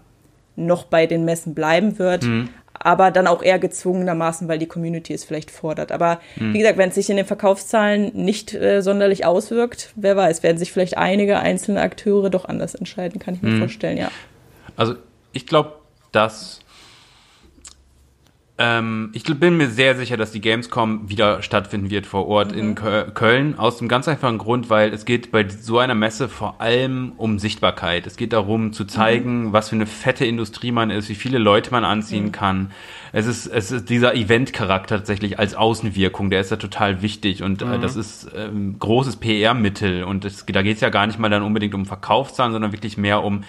noch bei den Messen bleiben wird. Mhm. Aber dann auch eher gezwungenermaßen, weil die Community es vielleicht fordert. Aber mhm. wie gesagt, wenn es sich in den Verkaufszahlen nicht äh, sonderlich auswirkt, wer weiß, werden sich vielleicht einige einzelne Akteure doch anders entscheiden, kann ich mir mhm. vorstellen, ja. Also ich glaube, dass ähm, ich bin mir sehr sicher, dass die Gamescom wieder stattfinden wird vor Ort mhm. in Köln. Aus dem ganz einfachen Grund, weil es geht bei so einer Messe vor allem um Sichtbarkeit. Es geht darum zu zeigen, mhm. was für eine fette Industrie man ist, wie viele Leute man anziehen mhm. kann. Es ist, es ist dieser Event-Charakter tatsächlich als Außenwirkung, der ist da total wichtig und äh, das ist ähm, großes PR-Mittel und das, da geht es ja gar nicht mal dann unbedingt um Verkaufszahlen, sondern wirklich mehr um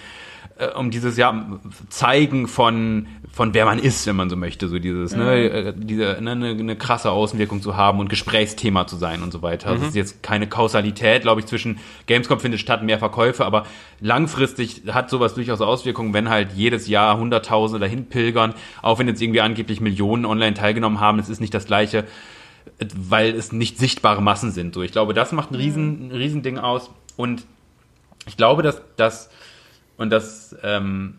äh, um dieses ja zeigen von von wer man ist, wenn man so möchte, so dieses ne, mhm. ne, diese ne, eine, eine krasse Außenwirkung zu haben und Gesprächsthema zu sein und so weiter. Mhm. Das ist jetzt keine Kausalität, glaube ich, zwischen Gamescom findet statt mehr Verkäufe, aber langfristig hat sowas durchaus Auswirkungen, wenn halt jedes Jahr Hunderttausende dahin pilgern, auch wenn jetzt irgendwie angeblich Millionen online teilgenommen haben, es ist nicht das gleiche, weil es nicht sichtbare Massen sind. So, ich glaube, das macht ein riesen, ein riesen Ding aus und ich glaube, dass dass und das, ähm,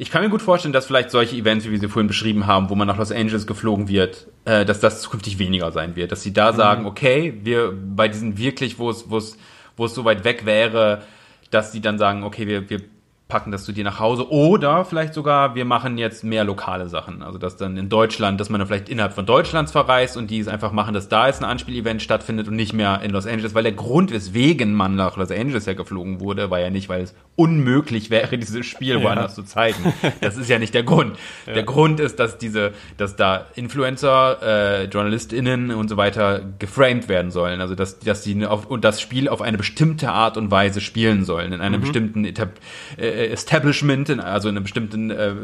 ich kann mir gut vorstellen, dass vielleicht solche Events, wie wir sie vorhin beschrieben haben, wo man nach Los Angeles geflogen wird, äh, dass das zukünftig weniger sein wird. Dass sie da mhm. sagen, okay, wir bei diesen wirklich, wo es, wo es, wo es so weit weg wäre, dass sie dann sagen, okay, wir, wir packen das zu dir nach Hause oder vielleicht sogar, wir machen jetzt mehr lokale Sachen. Also dass dann in Deutschland, dass man dann vielleicht innerhalb von Deutschlands verreist und die es einfach machen, dass da jetzt ein Anspielevent stattfindet und nicht mehr in Los Angeles, weil der Grund, weswegen man nach Los Angeles ja geflogen wurde, war ja nicht, weil es unmöglich wäre, (laughs) dieses Spiel ja. woanders zu zeigen. Das ist ja nicht der Grund. Ja. Der Grund ist, dass diese, dass da Influencer, äh, JournalistInnen und so weiter geframed werden sollen. Also dass, dass sie auf, und das Spiel auf eine bestimmte Art und Weise spielen sollen, in einem mhm. bestimmten äh, Establishment, in, also in einem bestimmten äh,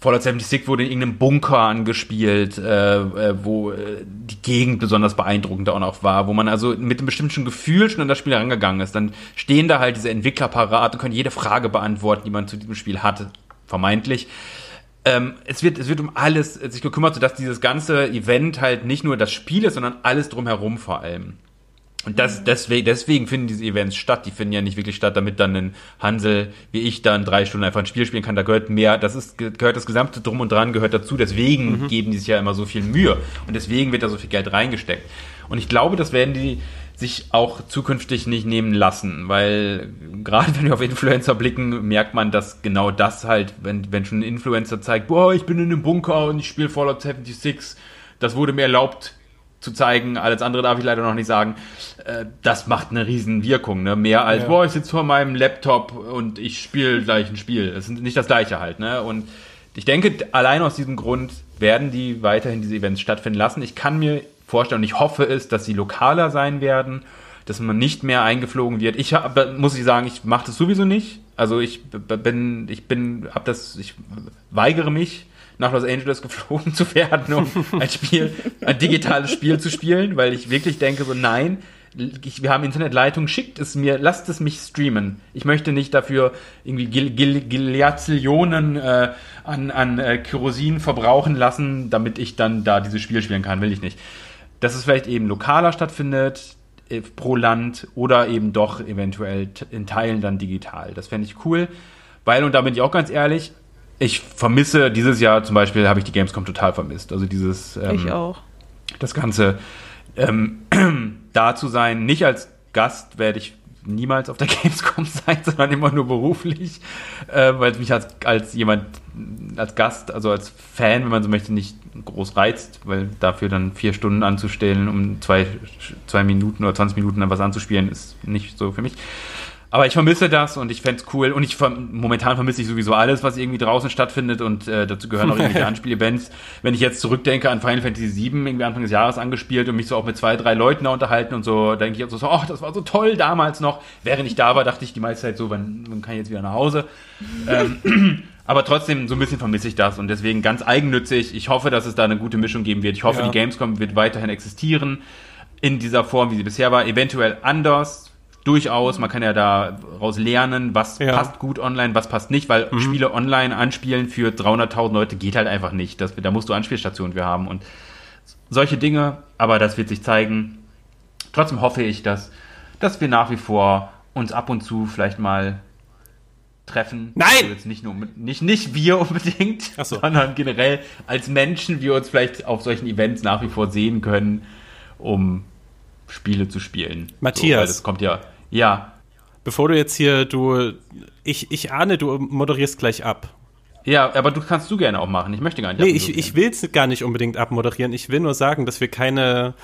Fallout 76 wurde in irgendeinem Bunker angespielt, äh, äh, wo äh, die Gegend besonders beeindruckend auch noch war, wo man also mit einem bestimmten Gefühl schon an das Spiel herangegangen ist. Dann stehen da halt diese Entwickler parat und können jede Frage beantworten, die man zu diesem Spiel hatte, vermeintlich. ähm, es, wird, es wird um alles sich gekümmert, sodass dieses ganze Event halt nicht nur das Spiel ist, sondern alles drumherum vor allem. Und das, deswegen, deswegen finden diese Events statt. Die finden ja nicht wirklich statt, damit dann ein Hansel wie ich dann drei Stunden einfach ein Spiel spielen kann. Da gehört mehr, das ist, gehört das gesamte Drum und Dran gehört dazu. Deswegen mhm. geben die sich ja immer so viel Mühe. Und deswegen wird da so viel Geld reingesteckt. Und ich glaube, das werden die sich auch zukünftig nicht nehmen lassen, weil gerade (laughs) wenn wir auf Influencer blicken, merkt man, dass genau das halt, wenn, wenn schon ein Influencer zeigt, boah, ich bin in einem Bunker und ich spiele Fallout 76, das wurde mir erlaubt, zu zeigen. Alles andere darf ich leider noch nicht sagen. Äh, das macht eine riesen Wirkung, ne? Mehr als, ja. boah, ich sitze vor meinem Laptop und ich spiele gleich ein Spiel. Es ist nicht das gleiche halt, ne? Und ich denke, allein aus diesem Grund werden die weiterhin diese Events stattfinden lassen. Ich kann mir vorstellen und ich hoffe es, dass sie lokaler sein werden, dass man nicht mehr eingeflogen wird. Ich hab, muss ich sagen, ich mache das sowieso nicht. Also ich bin, ich bin, hab das, ich weigere mich, nach Los Angeles geflogen (laughs) zu werden, um ein Spiel, ein digitales Spiel zu spielen, weil ich wirklich denke so, nein, ich, wir haben Internetleitung, schickt es mir, lasst es mich streamen. Ich möchte nicht dafür irgendwie Gil, Gil, Giliazillionen äh, an, an äh, Kerosin verbrauchen lassen, damit ich dann da dieses Spiel spielen kann, will ich nicht. Dass es vielleicht eben lokaler stattfindet, äh, pro Land oder eben doch eventuell in Teilen dann digital. Das fände ich cool, weil, und da bin ich auch ganz ehrlich, ich vermisse dieses Jahr zum Beispiel, habe ich die Gamescom total vermisst. Also dieses. Ähm, ich auch. Das Ganze ähm, (clears throat) da zu sein, nicht als Gast werde ich niemals auf der (laughs) Gamescom sein, sondern immer nur beruflich, äh, weil es mich als, als jemand, als Gast, also als Fan, wenn man so möchte, nicht groß reizt, weil dafür dann vier Stunden anzustellen, um zwei, zwei Minuten oder 20 Minuten dann was anzuspielen, ist nicht so für mich. Aber ich vermisse das und ich fände cool. Und ich momentan vermisse ich sowieso alles, was irgendwie draußen stattfindet und äh, dazu gehören auch irgendwelche (laughs) Anspielevents. Wenn ich jetzt zurückdenke an Final Fantasy VII, irgendwie Anfang des Jahres angespielt und mich so auch mit zwei, drei Leuten da unterhalten und so, denke ich auch so, ach, das war so toll damals noch. Während ich da war, dachte ich die meiste Zeit so, wann, wann kann ich jetzt wieder nach Hause? ähm, (clears throat) aber trotzdem, so ein bisschen vermisse ich das und deswegen ganz eigennützig. Ich hoffe, dass es da eine gute Mischung geben wird. Ich hoffe, ja. die Gamescom wird weiterhin existieren in dieser Form, wie sie bisher war, eventuell anders, durchaus, man kann ja daraus lernen, was ja. passt gut online, was passt nicht, weil mhm. Spiele online anspielen für 300.000 Leute geht halt einfach nicht. Das, da musst du Anspielstationen für haben und solche Dinge, aber das wird sich zeigen. Trotzdem hoffe ich, dass, dass wir nach wie vor uns ab und zu vielleicht mal treffen. Nein! Also jetzt nicht nur nicht, nicht wir (laughs) unbedingt, so. sondern generell als Menschen wir uns vielleicht auf solchen Events nach wie vor sehen können, um Spiele zu spielen. Matthias. So, weil das kommt ja ja. Bevor du jetzt hier, du, ich, ich ahne, du moderierst gleich ab. Ja, aber du kannst du gerne auch machen. Ich möchte gar nicht. Nee, ich, ich will es gar nicht unbedingt abmoderieren. Ich will nur sagen, dass wir keine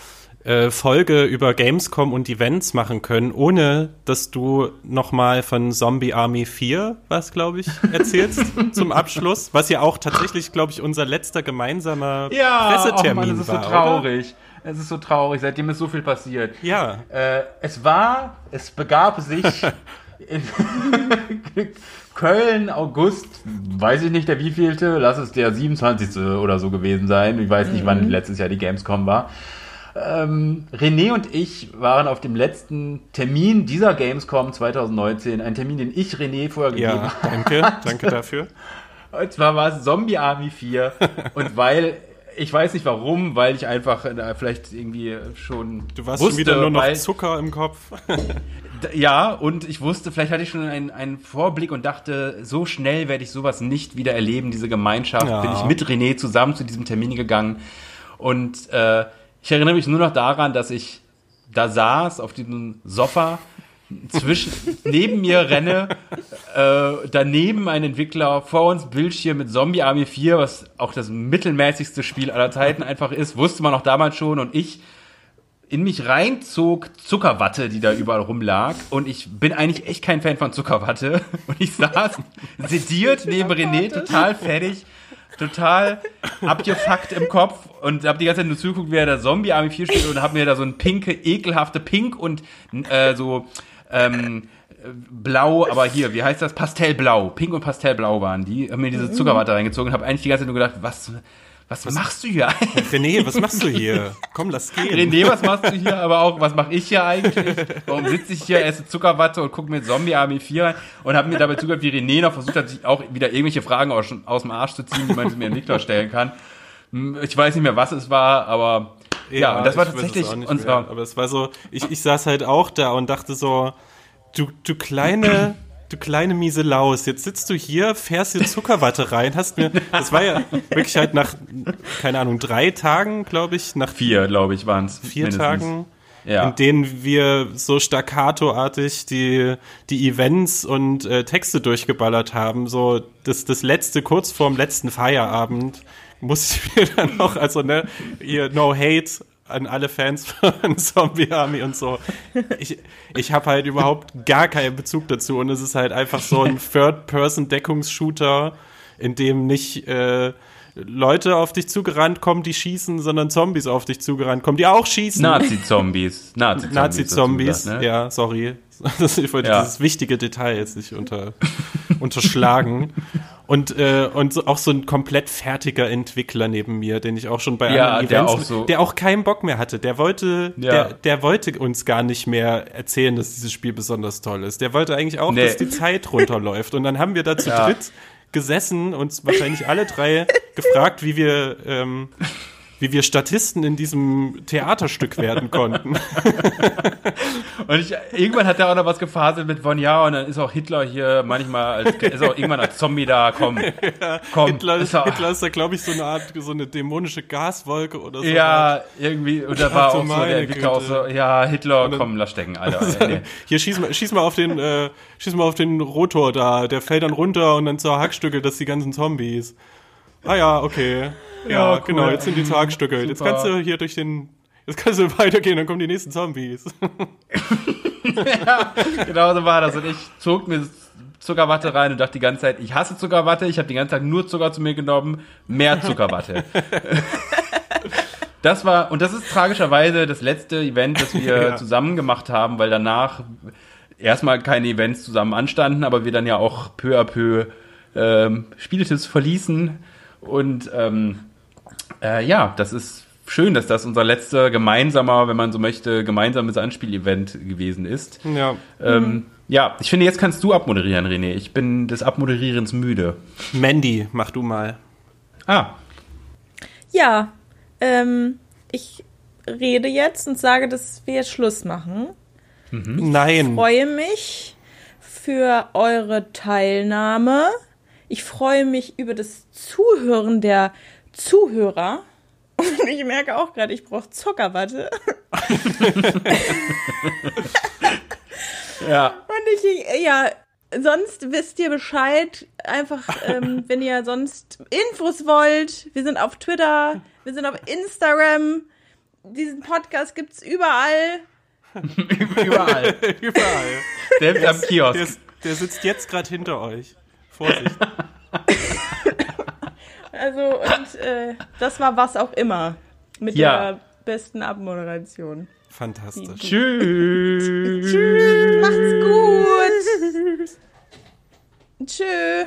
äh, Folge über Gamescom und Events machen können, ohne dass du nochmal von Zombie Army 4, was glaube ich, erzählst (laughs) zum Abschluss. Was ja auch tatsächlich, glaube ich, unser letzter gemeinsamer ja, Pressetermin oh Mann, das ist war. so traurig. Oder? Es ist so traurig, seitdem ist so viel passiert. Ja. Äh, es war, es begab sich (laughs) in (laughs) Köln, August, weiß ich nicht der wievielte, lass es der 27. oder so gewesen sein. Ich weiß nicht, mhm. wann letztes Jahr die Gamescom war. Ähm, René und ich waren auf dem letzten Termin dieser Gamescom 2019, ein Termin, den ich René vorher gegeben ja, danke, (laughs) habe. danke dafür. Und zwar war es Zombie Army 4 und weil ich weiß nicht warum, weil ich einfach äh, vielleicht irgendwie schon. Du warst wusste, schon wieder nur noch weil, Zucker im Kopf. (laughs) ja, und ich wusste, vielleicht hatte ich schon einen, einen Vorblick und dachte, so schnell werde ich sowas nicht wieder erleben, diese Gemeinschaft. Ja. Bin ich mit René zusammen zu diesem Termin gegangen. Und äh, ich erinnere mich nur noch daran, dass ich da saß auf diesem Sofa zwischen neben mir renne, äh, daneben ein Entwickler, vor uns Bildschirm mit Zombie Army 4, was auch das mittelmäßigste Spiel aller Zeiten einfach ist, wusste man auch damals schon und ich in mich reinzog Zuckerwatte, die da überall rumlag. Und ich bin eigentlich echt kein Fan von Zuckerwatte. (laughs) Und ich saß sediert neben René, total fertig, total abgefuckt im Kopf und hab die ganze Zeit nur zugeguckt, wie er da Zombie Army 4 spielt und hab mir da so ein pinke, ekelhafte Pink und äh, so ähm, blau, aber hier, wie heißt das? Pastellblau. Pink und Pastellblau waren die. Haben mir diese Zuckerwatte reingezogen und habe eigentlich die ganze Zeit nur gedacht, was, was, machst du hier eigentlich? René, was machst du hier? Komm, lass gehen. René, was machst du hier? Aber auch, was mache ich hier eigentlich? Warum sitze ich hier, esse Zuckerwatte und gucke mir Zombie Army 4 rein und habe mir dabei zugehört, wie René noch versucht hat, sich auch wieder irgendwelche Fragen aus, aus dem Arsch zu ziehen, die man mir Entwickler stellen kann. Hm, Ich weiß nicht mehr, was es war, aber ja, und das war tatsächlich unser, mehr. Aber es war so, ich, ich saß halt auch da und dachte so, du, du kleine, (clears throat) du kleine miese Laus, jetzt sitzt du hier, fährst dir Zuckerwatte rein, hast mir, (laughs) das war ja wirklich halt nach, keine Ahnung, drei Tagen, glaube ich, nach vier, glaube ich, waren es. vier Tagen, Ja. in denen wir so staccato-artig die, die Events und äh, Texte durchgeballert haben, so das, das letzte, kurz vorm letzten Feierabend, musste ich (laughs) mir dann noch, also ne, ihr No Hate an alle Fans von (laughs) Zombie Army und so. Ich, ich habe halt überhaupt gar keinen Bezug dazu und es ist halt einfach so ein Third-Person-Deckungsshooter, in dem nicht äh, Leute auf dich zugerannt kommen, die schießen, sondern Zombies auf dich zugerannt kommen, die auch schießen. Nazi-Zombies. (laughs) Nazi-Zombies. Nazi-Zombies, ne? ja, sorry. (laughs) Das, ich wollte Ja. dieses wichtige Detail jetzt nicht unter, (laughs) unterschlagen. Und, äh, und so, auch so ein komplett fertiger Entwickler neben mir, den ich auch schon bei Ja, anderen der Events, auch so- der auch keinen Bock mehr hatte. Der wollte, Ja. der, der wollte uns gar nicht mehr erzählen, dass dieses Spiel besonders toll ist. Der wollte eigentlich auch, Nee. dass die Zeit runterläuft. Und dann haben wir da zu dritt gesessen, uns wahrscheinlich alle drei (laughs) gefragt, wie wir, ähm, wie wir Statisten in diesem Theaterstück werden konnten. (laughs) Und ich, irgendwann hat er auch noch was gefaselt mit von ja und dann ist auch Hitler hier manchmal als ist auch irgendwann als Zombie da, komm. komm Hitler, ist auch, Hitler ist da, glaube ich, so eine Art, so eine dämonische Gaswolke oder so. Ja, irgendwie, und da war auch so der Entwickler auch so, ja, Hitler, dann- komm, lass stecken, Alter. (laughs) Ey, nee. Hier, schieß mal, schieß mal auf den, äh, schieß mal auf den Rotor da, der fällt dann runter und dann zerhackstückelt das die ganzen Zombies. Ah ja, okay. Ja, Ja, cool. genau, jetzt sind die. Jetzt Super. kannst du hier durch den, jetzt kannst du (laughs) weitergehen, dann kommen die nächsten Zombies. (laughs) Genau so war das. Und ich zog mir Zuckerwatte rein und dachte die ganze Zeit, ich hasse Zuckerwatte, ich habe die ganze Zeit nur Zucker zu mir genommen, mehr Zuckerwatte. (laughs) Das war, und das ist tragischerweise das letzte Event, das wir Ja. zusammen gemacht haben, weil danach erstmal keine Events zusammen anstanden, aber wir dann ja auch peu à peu ähm, Spieletips verließen. Und ähm, äh, ja, das ist schön, dass das unser letzter gemeinsamer, wenn man so möchte, gemeinsames Anspielevent gewesen ist. ja. Ähm, ja, ich finde, jetzt kannst du abmoderieren, René. Ich bin des Abmoderierens müde. Mandy, mach du mal. Ah, Ja, ähm, ich rede jetzt und sage, dass wir jetzt Schluss machen. Nein. freue mich für eure Teilnahme. Ich freue mich über das Zuhören der Zuhörer. (laughs) Und ich merke auch gerade, ich brauche Zuckerwatte. ja. Und ich, ja, sonst wisst ihr Bescheid. Einfach, ähm, (laughs) wenn ihr sonst Infos wollt. Wir sind auf Twitter, wir sind auf Instagram. Diesen Podcast gibt's überall. (laughs) Überall. Überall. Selbst am Der, Kiosk. ist- der sitzt jetzt gerade hinter euch. Vorsicht. (laughs) also, und äh, das war was auch immer. Mit ja. der besten Abmoderation. Fantastisch. Tschüss. Tschüss. Macht's gut. (laughs) Tschüss.